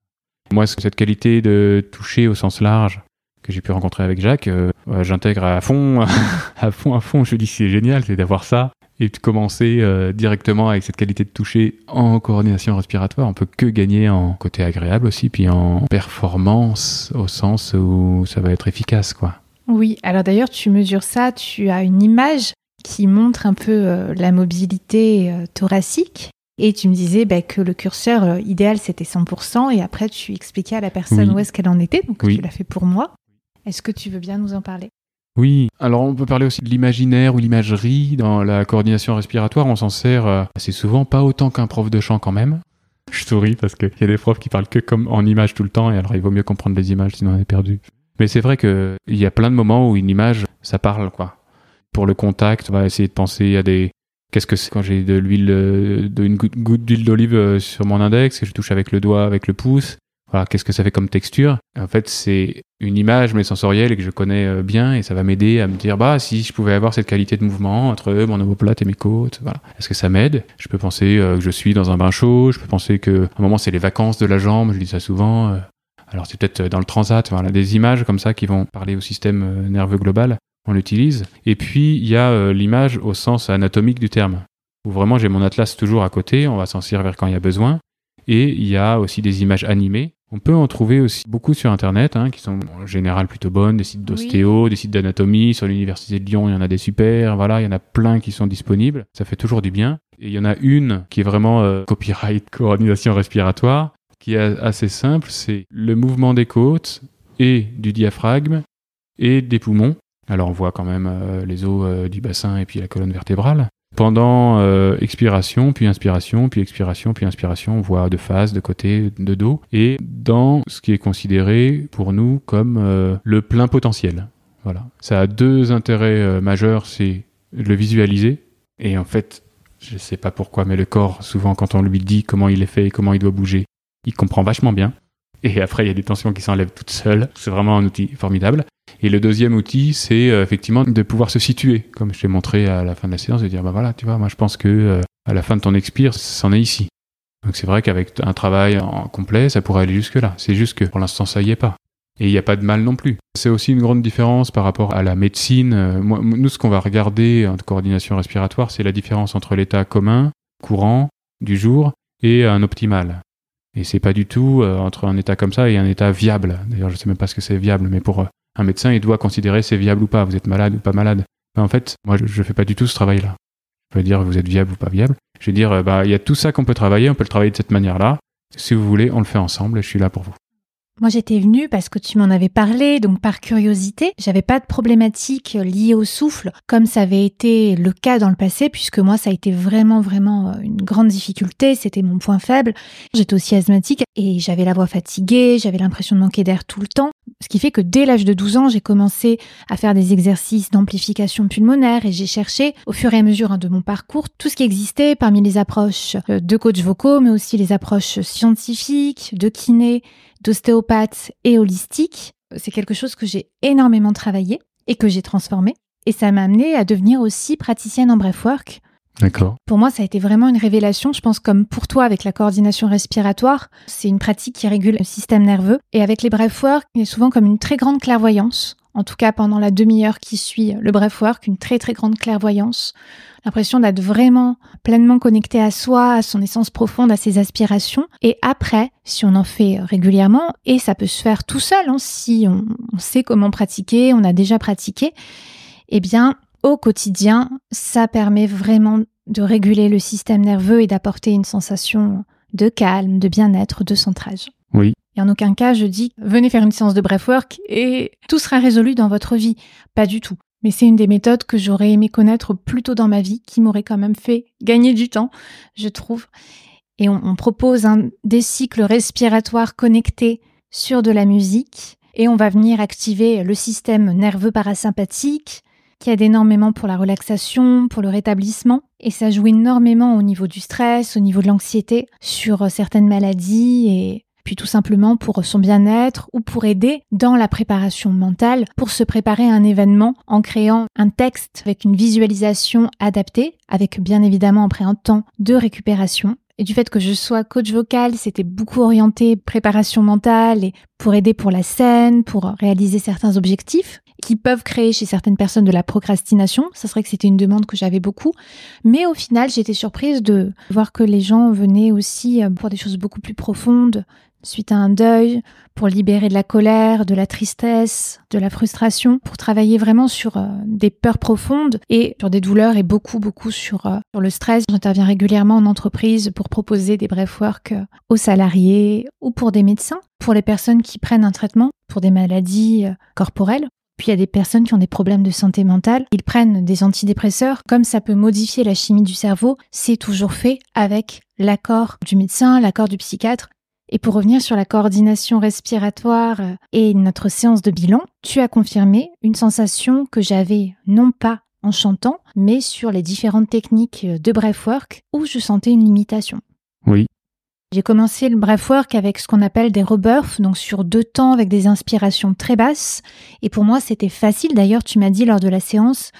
Moi, cette qualité de toucher au sens large que j'ai pu rencontrer avec Jacques, euh, ouais, j'intègre à fond, [laughs] à fond, à fond. Je dis c'est génial, c'est d'avoir ça et de commencer euh, directement avec cette qualité de toucher en coordination respiratoire. On peut que gagner en côté agréable aussi, puis en performance au sens où ça va être efficace, quoi. Oui, alors d'ailleurs, tu mesures ça, tu as une image qui montre un peu euh, la mobilité euh, thoracique. Et tu me disais bah, que le curseur euh, idéal, c'était 100%. Et après, tu expliquais à la personne Oui. où est-ce qu'elle en était. Donc, Oui. tu l'as fait pour moi. Est-ce que tu veux bien nous en parler? Oui, alors on peut parler aussi de l'imaginaire ou l'imagerie dans la coordination respiratoire. On s'en sert assez souvent, pas autant qu'un prof de chant quand même. Je souris parce qu'il y a des profs qui parlent que comme en images tout le temps et alors il vaut mieux comprendre les images sinon on est perdu. Mais c'est vrai qu'il y a plein de moments où une image, ça parle quoi. Pour le contact, on va essayer de penser à des... Qu'est-ce que c'est quand j'ai de l'huile, euh, une goutte, d'huile d'olive euh, sur mon index, que je touche avec le doigt, avec le pouce voilà, qu'est-ce que ça fait comme texture? En fait, c'est une image mais sensorielle et que je connais euh, bien et ça va m'aider à me dire bah si je pouvais avoir cette qualité de mouvement entre mon omoplate et mes côtes, voilà. Est-ce que ça m'aide? Je peux penser que je suis dans un bain chaud, je peux penser que à un moment c'est les vacances de la jambe, je dis ça souvent. alors c'est peut-être dans le transat, voilà, des images comme ça qui vont parler au système nerveux global, on l'utilise. Et puis il y a euh, l'image au sens anatomique du terme, où vraiment j'ai mon atlas toujours à côté, on va s'en servir quand il y a besoin. Et il y a aussi des images animées. On peut en trouver aussi beaucoup sur Internet, hein, qui sont en général plutôt bonnes, des sites d'ostéo, des sites d'anatomie. Sur l'Université de Lyon, il y en a des super. Voilà, il y en a plein qui sont disponibles. Ça fait toujours du bien. Et il y en a une qui est vraiment euh, copyright, [laughs] coordination respiratoire, qui est assez simple. C'est le mouvement des côtes et du diaphragme et des poumons. Alors on voit quand même euh, les os euh, du bassin et puis la colonne vertébrale. Pendant euh, expiration, puis inspiration, puis expiration, puis inspiration, on voit de face, de côté, de dos, et dans ce qui est considéré pour nous comme le plein potentiel. Voilà. Ça a deux intérêts majeurs, c'est le visualiser, et en fait, je sais pas pourquoi, mais le corps, souvent quand on lui dit comment il est fait et comment il doit bouger, il comprend vachement bien. Et après, il y a des tensions qui s'enlèvent toutes seules. C'est vraiment un outil formidable. Et le deuxième outil, c'est euh, effectivement de pouvoir se situer, comme je t'ai montré à la fin de la séance, de dire bah voilà, tu vois, moi je pense que euh, à la fin de ton expire, c'en est ici. Donc c'est vrai qu'avec un travail complet, ça pourrait aller jusque là. C'est juste que pour l'instant, ça y est pas. Et il n'y a pas de mal non plus. C'est aussi une grande différence par rapport à la médecine. Euh, nous, ce qu'on va regarder en coordination respiratoire, c'est la différence entre l'état commun, courant, du jour, et un optimal. Et c'est pas du tout euh, entre un état comme ça et un état viable. D'ailleurs, je sais même pas ce que c'est viable, mais pour euh, un médecin, il doit considérer c'est viable ou pas. Vous êtes malade ou pas malade. Ben, en fait, moi, je, je fais pas du tout ce travail-là. Je peux dire vous êtes viable ou pas viable. Je vais dire, euh, bah, il y a tout ça qu'on peut travailler. On peut le travailler de cette manière-là. Si vous voulez, on le fait ensemble. Et je suis là pour vous. Moi, j'étais venue parce que tu m'en avais parlé, donc par curiosité. J'avais pas de problématique liée au souffle, comme ça avait été le cas dans le passé, puisque moi, ça a été vraiment, vraiment euh, une grande difficulté. C'était mon point faible. J'étais aussi asthmatique et j'avais la voix fatiguée, j'avais l'impression de manquer d'air tout le temps. Ce qui fait que dès l'âge de 12 ans, j'ai commencé à faire des exercices d'amplification pulmonaire et j'ai cherché, au fur et à mesure hein, de mon parcours, tout ce qui existait parmi les approches euh, de coachs vocaux, mais aussi les approches scientifiques, de kiné, d'ostéopathe et holistique. C'est quelque chose que j'ai énormément travaillé et que j'ai transformé. Et ça m'a amené à devenir aussi praticienne en breathwork. D'accord. Pour moi, ça a été vraiment une révélation. Je pense comme pour toi avec la coordination respiratoire, c'est une pratique qui régule le système nerveux. Et avec les breathwork, il y a souvent comme une très grande clairvoyance. En tout cas, pendant la demi-heure qui suit le breathwork, une très très grande clairvoyance. L'impression d'être vraiment pleinement connecté à soi, à son essence profonde, à ses aspirations. Et après, si on en fait régulièrement, et ça peut se faire tout seul, hein, si on, on sait comment pratiquer, on a déjà pratiqué, eh bien, au quotidien, ça permet vraiment de réguler le système nerveux et d'apporter une sensation de calme, de bien-être, de centrage. Oui. Et en aucun cas, je dis venez faire une séance de breathwork et tout sera résolu dans votre vie. Pas du tout. Mais c'est une des méthodes que j'aurais aimé connaître plus tôt dans ma vie, qui m'aurait quand même fait gagner du temps, je trouve. Et on, propose un, des cycles respiratoires connectés sur de la musique et on va venir activer le système nerveux parasympathique, qui aide énormément pour la relaxation, pour le rétablissement. Et ça joue énormément au niveau du stress, au niveau de l'anxiété, sur certaines maladies et tout simplement pour son bien-être ou pour aider dans la préparation mentale, pour se préparer à un événement en créant un texte avec une visualisation adaptée, avec bien évidemment après un temps de récupération. Et du fait que je sois coach vocal, c'était beaucoup orienté préparation mentale et pour aider pour la scène, pour réaliser certains objectifs qui peuvent créer chez certaines personnes de la procrastination. Ça serait que c'était une demande que j'avais beaucoup. Mais au final, j'étais surprise de voir que les gens venaient aussi pour des choses beaucoup plus profondes, suite à un deuil, pour libérer de la colère, de la tristesse, de la frustration, pour travailler vraiment sur euh, des peurs profondes et sur des douleurs et beaucoup, beaucoup sur, euh, sur le stress. J'interviens régulièrement en entreprise pour proposer des breathwork euh, aux salariés ou pour des médecins, pour les personnes qui prennent un traitement pour des maladies corporelles. Puis il y a des personnes qui ont des problèmes de santé mentale. Ils prennent des antidépresseurs. Comme ça peut modifier la chimie du cerveau, c'est toujours fait avec l'accord du médecin, l'accord du psychiatre. Et pour revenir sur la coordination respiratoire euh, et notre séance de bilan, tu as confirmé une sensation que j'avais non pas en chantant, mais sur les différentes techniques de breathwork où je sentais une limitation. Oui. J'ai commencé le breathwork avec ce qu'on appelle des rebirths, donc sur deux temps avec des inspirations très basses. Et pour moi, c'était facile. D'ailleurs, tu m'as dit lors de la séance,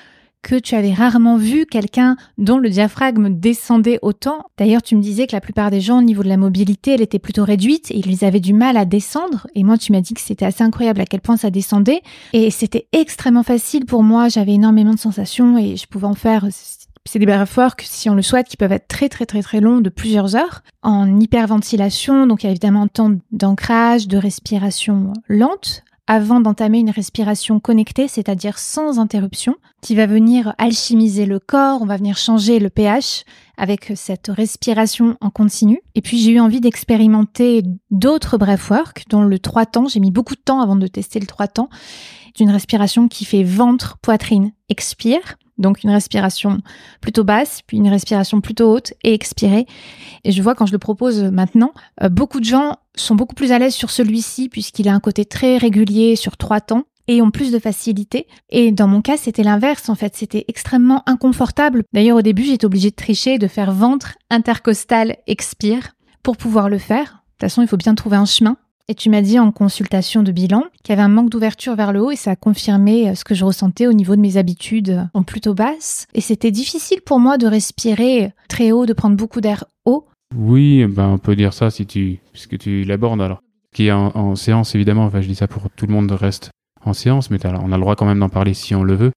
que tu avais rarement vu quelqu'un dont le diaphragme descendait autant. D'ailleurs, tu me disais que la plupart des gens, au niveau de la mobilité, elle était plutôt réduite et ils avaient du mal à descendre. Et moi, tu m'as dit que c'était assez incroyable à quel point ça descendait. Et c'était extrêmement facile pour moi. J'avais énormément de sensations et je pouvais en faire c'est des que si on le souhaite, qui peuvent être très très très très longs de plusieurs heures en hyperventilation. Donc il y a évidemment un temps d'ancrage, de respiration lente avant d'entamer une respiration connectée, c'est-à-dire sans interruption, qui va venir alchimiser le corps, on va venir changer le pH avec cette respiration en continu. Et puis j'ai eu envie d'expérimenter d'autres breathwork, dont le 3 temps, j'ai mis beaucoup de temps avant de tester le 3 temps, d'une respiration qui fait ventre, poitrine, expire. Donc une respiration plutôt basse, puis une respiration plutôt haute et expirer. Et je vois quand je le propose maintenant, euh, beaucoup de gens sont beaucoup plus à l'aise sur celui-ci puisqu'il a un côté très régulier sur trois temps et ont plus de facilité. Et dans mon cas, c'était l'inverse en fait, c'était extrêmement inconfortable. D'ailleurs au début, j'étais obligée de tricher, de faire ventre, intercostal, expire pour pouvoir le faire. De toute façon, il faut bien trouver un chemin. Et tu m'as dit en consultation de bilan qu'il y avait un manque d'ouverture vers le haut et ça a confirmé euh, ce que je ressentais au niveau de mes habitudes euh, en plutôt basse. Et c'était difficile pour moi de respirer très haut, de prendre beaucoup d'air haut. Oui, ben on peut dire ça si tu, puisque tu l'abordes alors. Qui est en, séance évidemment, enfin je dis ça pour tout le monde reste en séance, mais on a le droit quand même d'en parler si on le veut.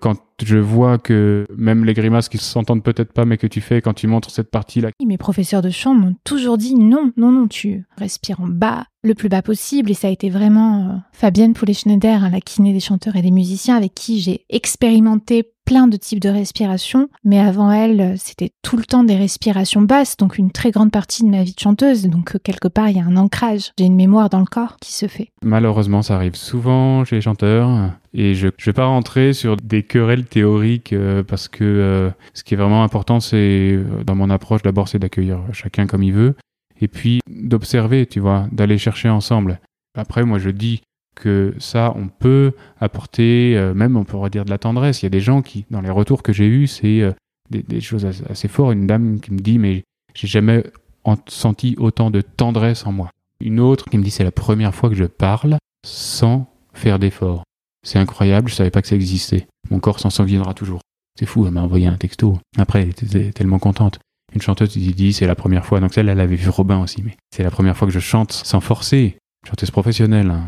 Quand je vois que même les grimaces qui s'entendent peut-être pas, mais que tu fais quand tu montres cette partie-là. Mes professeurs de chant m'ont toujours dit non, non, non, tu respires en bas, le plus bas possible. Et ça a été vraiment euh, Fabienne Poulet-Schneider, hein, la kiné des chanteurs et des musiciens, avec qui j'ai expérimenté plein de types de respiration, mais avant elle, c'était tout le temps des respirations basses, donc une très grande partie de ma vie de chanteuse, donc euh, quelque part, il y a un ancrage, j'ai une mémoire dans le corps qui se fait. Malheureusement, ça arrive souvent chez les chanteurs, et je ne vais pas rentrer sur des querelles théoriques, euh, parce que ce qui est vraiment important, c'est, dans mon approche, d'abord, c'est d'accueillir chacun comme il veut, et puis d'observer, tu vois, d'aller chercher ensemble. Après, moi, je dis que ça, on peut apporter, euh, même on pourrait dire de la tendresse. Il y a des gens qui, dans les retours que j'ai eus, c'est euh, des, choses assez, fortes. Une dame qui me dit, mais j'ai jamais senti autant de tendresse en moi. Une autre qui me dit, c'est la première fois que je parle sans faire d'effort. C'est incroyable, je savais pas que ça existait. Mon corps s'en souviendra toujours. C'est fou, elle m'a envoyé un texto. Après, elle était tellement contente une chanteuse qui dit c'est la première fois. Donc celle, elle avait vu Robin aussi, mais c'est la première fois que je chante sans forcer. Chanteuse professionnelle. Hein.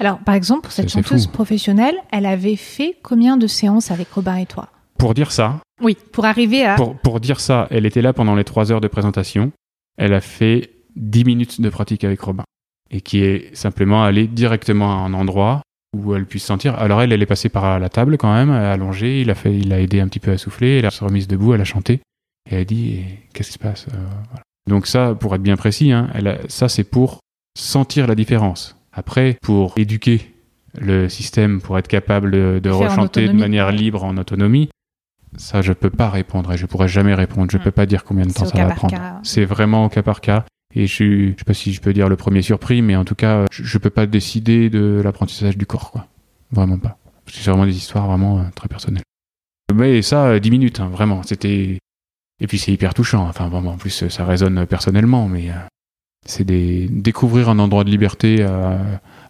Alors, par exemple, pour cette chanteuse professionnelle, elle avait fait combien de séances avec Robin et toi? Pour dire ça. Oui, pour arriver à. Pour, pour dire ça, elle était là pendant les trois heures de présentation. Elle a fait 10 minutes de pratique avec Robin. Et qui est simplement allée directement à un endroit où elle puisse sentir. Alors elle, elle est passée par la table quand même, allongée, il a, fait, il a aidé un petit peu à souffler, elle s'est remise debout, elle a chanté. Et elle dit Qu'est-ce qui se passe euh, Donc, ça, pour être bien précis, hein, ça c'est pour sentir la différence. Après, pour éduquer le système, pour être capable de, rechanter de manière libre en autonomie, ça je peux pas répondre et je pourrais jamais répondre. Je ne hmm. peux pas dire combien de temps ça va prendre. C'est vraiment au cas par cas. Et je suis, je sais pas si je peux dire le premier surpris, mais en tout cas, je, ne peux pas décider de l'apprentissage du corps, quoi. Vraiment pas. C'est vraiment des histoires vraiment euh, très personnelles. Mais ça, euh, 10 minutes, hein, vraiment. C'était. Et puis c'est hyper touchant. Enfin, vraiment, en plus, ça résonne personnellement, mais euh, c'est des... découvrir un endroit de liberté à,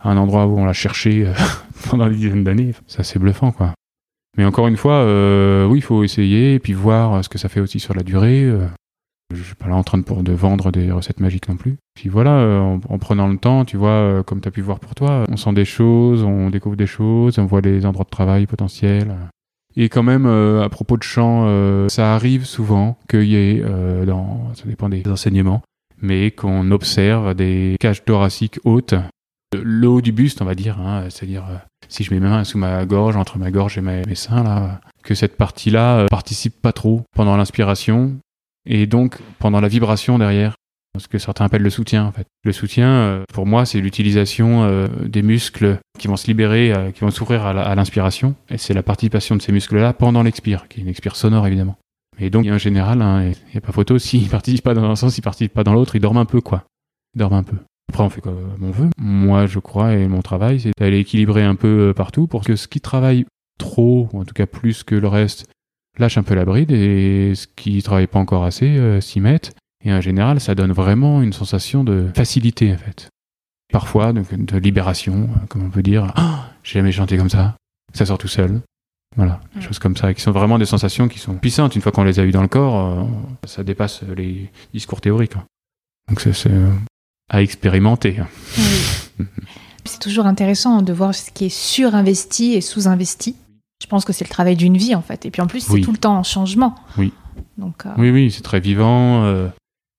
à un endroit où on l'a cherché euh, [laughs] pendant des dizaines d'années. C'est bluffant, quoi. Mais encore une fois, euh, oui, il faut essayer et puis voir ce que ça fait aussi sur la durée. euh. Je suis pas là en train de, pour, de vendre des recettes magiques non plus. Puis voilà, euh, en, en prenant le temps, tu vois, euh, comme tu as pu voir pour toi, on sent des choses, on découvre des choses, on voit les endroits de travail potentiels. Et quand même, euh, à propos de chant, euh, ça arrive souvent qu'il y ait, euh, dans, ça dépend des enseignements, mais qu'on observe des cages thoraciques hautes, le haut du buste, on va dire, hein, c'est-à-dire euh, si je mets mes mains sous ma gorge, entre ma gorge et mes, seins, là, que cette partie-là euh, participe pas trop pendant l'inspiration et donc pendant la vibration derrière. Ce que certains appellent le soutien, en fait. Le soutien, euh, pour moi, c'est l'utilisation des muscles qui vont se libérer, qui vont s'ouvrir à l'inspiration. Et c'est la participation de ces muscles-là pendant l'expire, qui est une expire sonore, évidemment. Et donc, en général, hein, il n'y a pas photo, s'ils [laughs] participent pas dans un sens, ils participent pas dans l'autre, ils dorment un peu, quoi. Ils dorment un peu. Après, on fait comme on veut. Moi, je crois, et mon travail, c'est d'aller équilibrer un peu euh, partout pour que ce qui travaille trop, en tout cas plus que le reste, lâche un peu la bride et ce qui travaille pas encore assez euh, s'y mette. Et en général, ça donne vraiment une sensation de facilité, en fait. Parfois, de, de libération, euh, comme on peut dire. Ah, j'ai jamais chanté comme ça. Ça sort tout seul. Voilà, des Mm. choses comme ça, qui sont vraiment des sensations qui sont puissantes. Une fois qu'on les a eues dans le corps, euh, ça dépasse les discours théoriques. hein. Donc c'est euh, à expérimenter. hein. [laughs] C'est toujours intéressant de voir ce qui est surinvesti et sous-investi. Je pense que c'est le travail d'une vie en fait. Et puis en plus, c'est Oui. tout le temps en changement. Oui. Donc, euh, Oui, oui, c'est très vivant.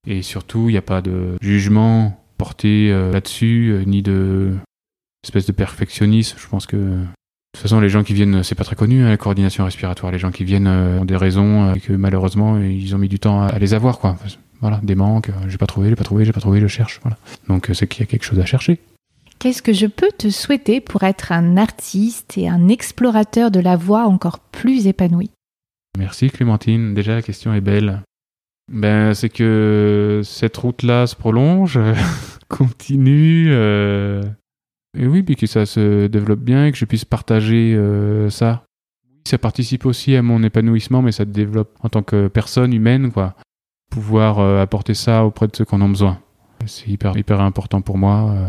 et surtout, il n'y a pas de jugement porté là-dessus, ni de espèce de perfectionnisme. Je pense que toute façon, les gens qui viennent, c'est pas très connu, hein, la coordination respiratoire. Les gens qui viennent euh, ont des raisons euh, et que malheureusement, ils ont mis du temps à, à les avoir, quoi. Voilà, des manques. euh, j'ai pas trouvé, j'ai pas trouvé, j'ai pas trouvé, je cherche. Voilà. Donc, euh, c'est qu'il y a quelque chose à chercher. Qu'est-ce que je peux te souhaiter pour être un artiste et un explorateur de la voix encore plus épanoui Merci Clémentine. Déjà, la question est belle. Ben, c'est que cette route-là se prolonge, euh, [laughs] continue, euh, et oui, puis que ça se développe bien et que je puisse partager euh, ça. Ça participe aussi à mon épanouissement, mais ça te développe en tant que personne humaine, quoi. Pouvoir euh, apporter ça auprès de ceux qui en ont besoin. C'est hyper, hyper important pour moi. euh.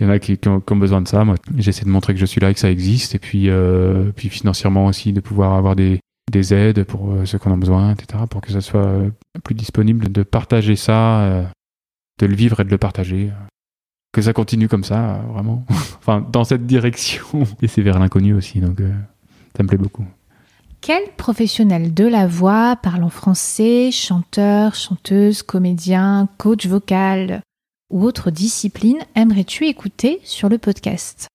Il y en a qui, ont, besoin de ça. Moi, j'essaie de montrer que je suis là et que ça existe. Et puis, euh, puis financièrement aussi, de pouvoir avoir des, des aides pour ceux qui en ont besoin, etc., pour que ça soit plus disponible, de partager ça, de le vivre et de le partager. Que ça continue comme ça, euh, vraiment. [laughs] enfin, dans cette direction. [laughs] Et c'est vers l'inconnu aussi, donc euh, ça me plaît beaucoup. Quel professionnel de la voix, parlant français, chanteur, chanteuse, comédien, coach vocal ou autre discipline aimerais-tu écouter sur le podcast?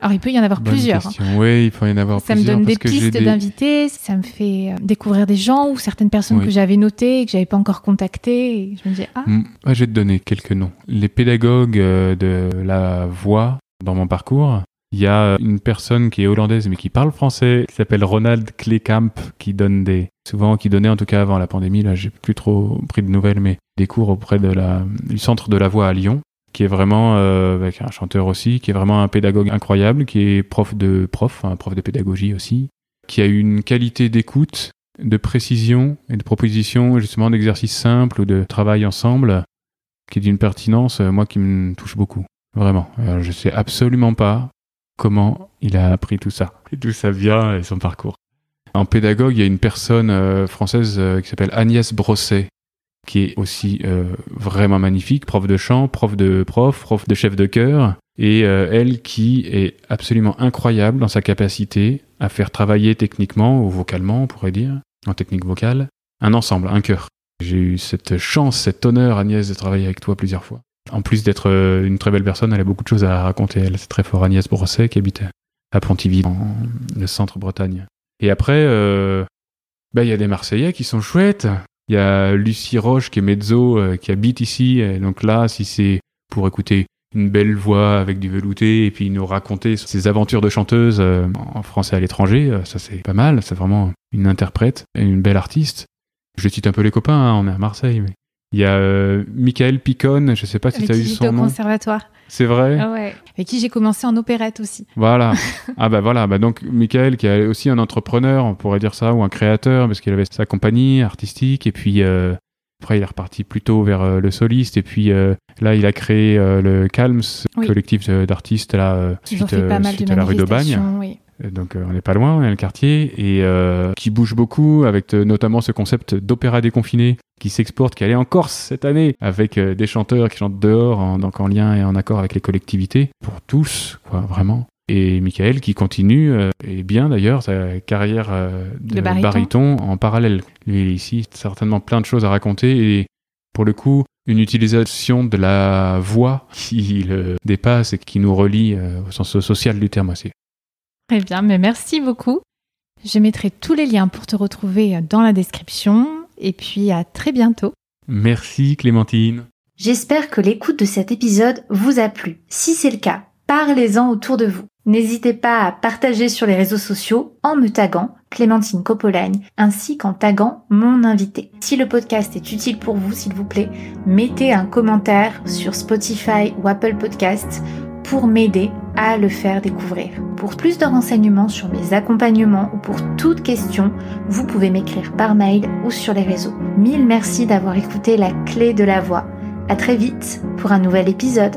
Alors il peut y en avoir Bonne plusieurs. hein. Oui, il faut y en avoir Ça me plusieurs. donne des parce que j'ai pistes des- d'invités, ça me fait euh, découvrir des gens ou certaines personnes Oui. que j'avais notées et que j'avais pas encore contactées. Et je me dis ah Mm, ouais, je vais te donner quelques noms. Les pédagogues euh, de la voix dans mon parcours, il y a une personne qui est hollandaise mais qui parle français, qui s'appelle Ronald Kleekamp, qui donne des, souvent, qui donnait en tout cas avant la pandémie, là j'ai plus trop pris de nouvelles, mais des cours auprès de la, du centre de la voix à Lyon, qui est vraiment, euh, avec un chanteur aussi, qui est vraiment un pédagogue incroyable, qui est prof de prof, un prof de pédagogie aussi, qui a une qualité d'écoute, de précision et de proposition, justement d'exercices simples ou de travail ensemble, qui est d'une pertinence, euh, moi, qui me touche beaucoup. Vraiment. Alors, je sais absolument pas comment il a appris tout ça. Et d'où ça vient et son parcours? En pédagogue, il y a une personne euh, française euh, qui s'appelle Agnès Brosset, qui est aussi euh, vraiment magnifique, prof de chant, prof de prof, prof de chef de chœur, et euh, elle qui est absolument incroyable dans sa capacité à faire travailler techniquement ou vocalement, on pourrait dire, en technique vocale, un ensemble, un chœur. J'ai eu cette chance, cet honneur, Agnès, de travailler avec toi plusieurs fois. En plus d'être euh, une très belle personne, elle a beaucoup de choses à raconter. Elle, c'est très fort. Agnès Brosset, qui habite à Pontivy, dans le centre Bretagne. Et après, bah, il y a des Marseillais qui sont chouettes. Il y a Lucie Roche, qui est mezzo, euh, qui habite ici. Donc là, si c'est pour écouter une belle voix avec du velouté et puis nous raconter ses aventures de chanteuse euh, en français à l'étranger, euh, ça c'est pas mal. C'est vraiment une interprète et une belle artiste. Je cite un peu les copains, hein, on est à Marseille, Il y a euh, Michael Picone, je sais pas si tu as eu son au nom. conservatoire. C'est vrai? Ah ouais. Avec qui j'ai commencé en opérette aussi. Voilà. [laughs] ah bah voilà, bah donc Michael qui est aussi un entrepreneur, on pourrait dire ça, ou un créateur, parce qu'il avait sa compagnie artistique, et puis euh, après il est reparti plutôt vers euh, le soliste, et puis là il a créé le Calms, Oui. collectif d'artistes là, suite, à la rue d'Aubagne. Oui. Donc euh, on n'est pas loin, on est le quartier, et euh, qui bouge beaucoup avec euh, notamment ce concept d'opéra déconfiné qui s'exporte, qui allait en Corse cette année, avec euh, des chanteurs qui chantent dehors, en, donc en lien et en accord avec les collectivités, pour tous, quoi, vraiment. Et Michael qui continue, euh, et bien d'ailleurs, sa carrière euh, de, De baryton. baryton en parallèle. Lui ici, certainement plein de choses à raconter, et pour le coup, une utilisation de la voix qui le dépasse et qui nous relie euh, au sens social du terme aussi. Très bien, mais merci beaucoup. Je mettrai tous les liens pour te retrouver dans la description. Et puis à très bientôt. Merci Clémentine. J'espère que l'écoute de cet épisode vous a plu. Si c'est le cas, parlez-en autour de vous. N'hésitez pas à partager sur les réseaux sociaux en me taguant Clémentine Copolagne ainsi qu'en taguant mon invité. Si le podcast est utile pour vous, s'il vous plaît, mettez un commentaire sur Spotify ou Apple Podcast pour m'aider à le faire découvrir. Pour plus de renseignements sur mes accompagnements ou pour toute question, vous pouvez m'écrire par mail ou sur les réseaux. Mille merci d'avoir écouté la clé de la voix. À très vite pour un nouvel épisode.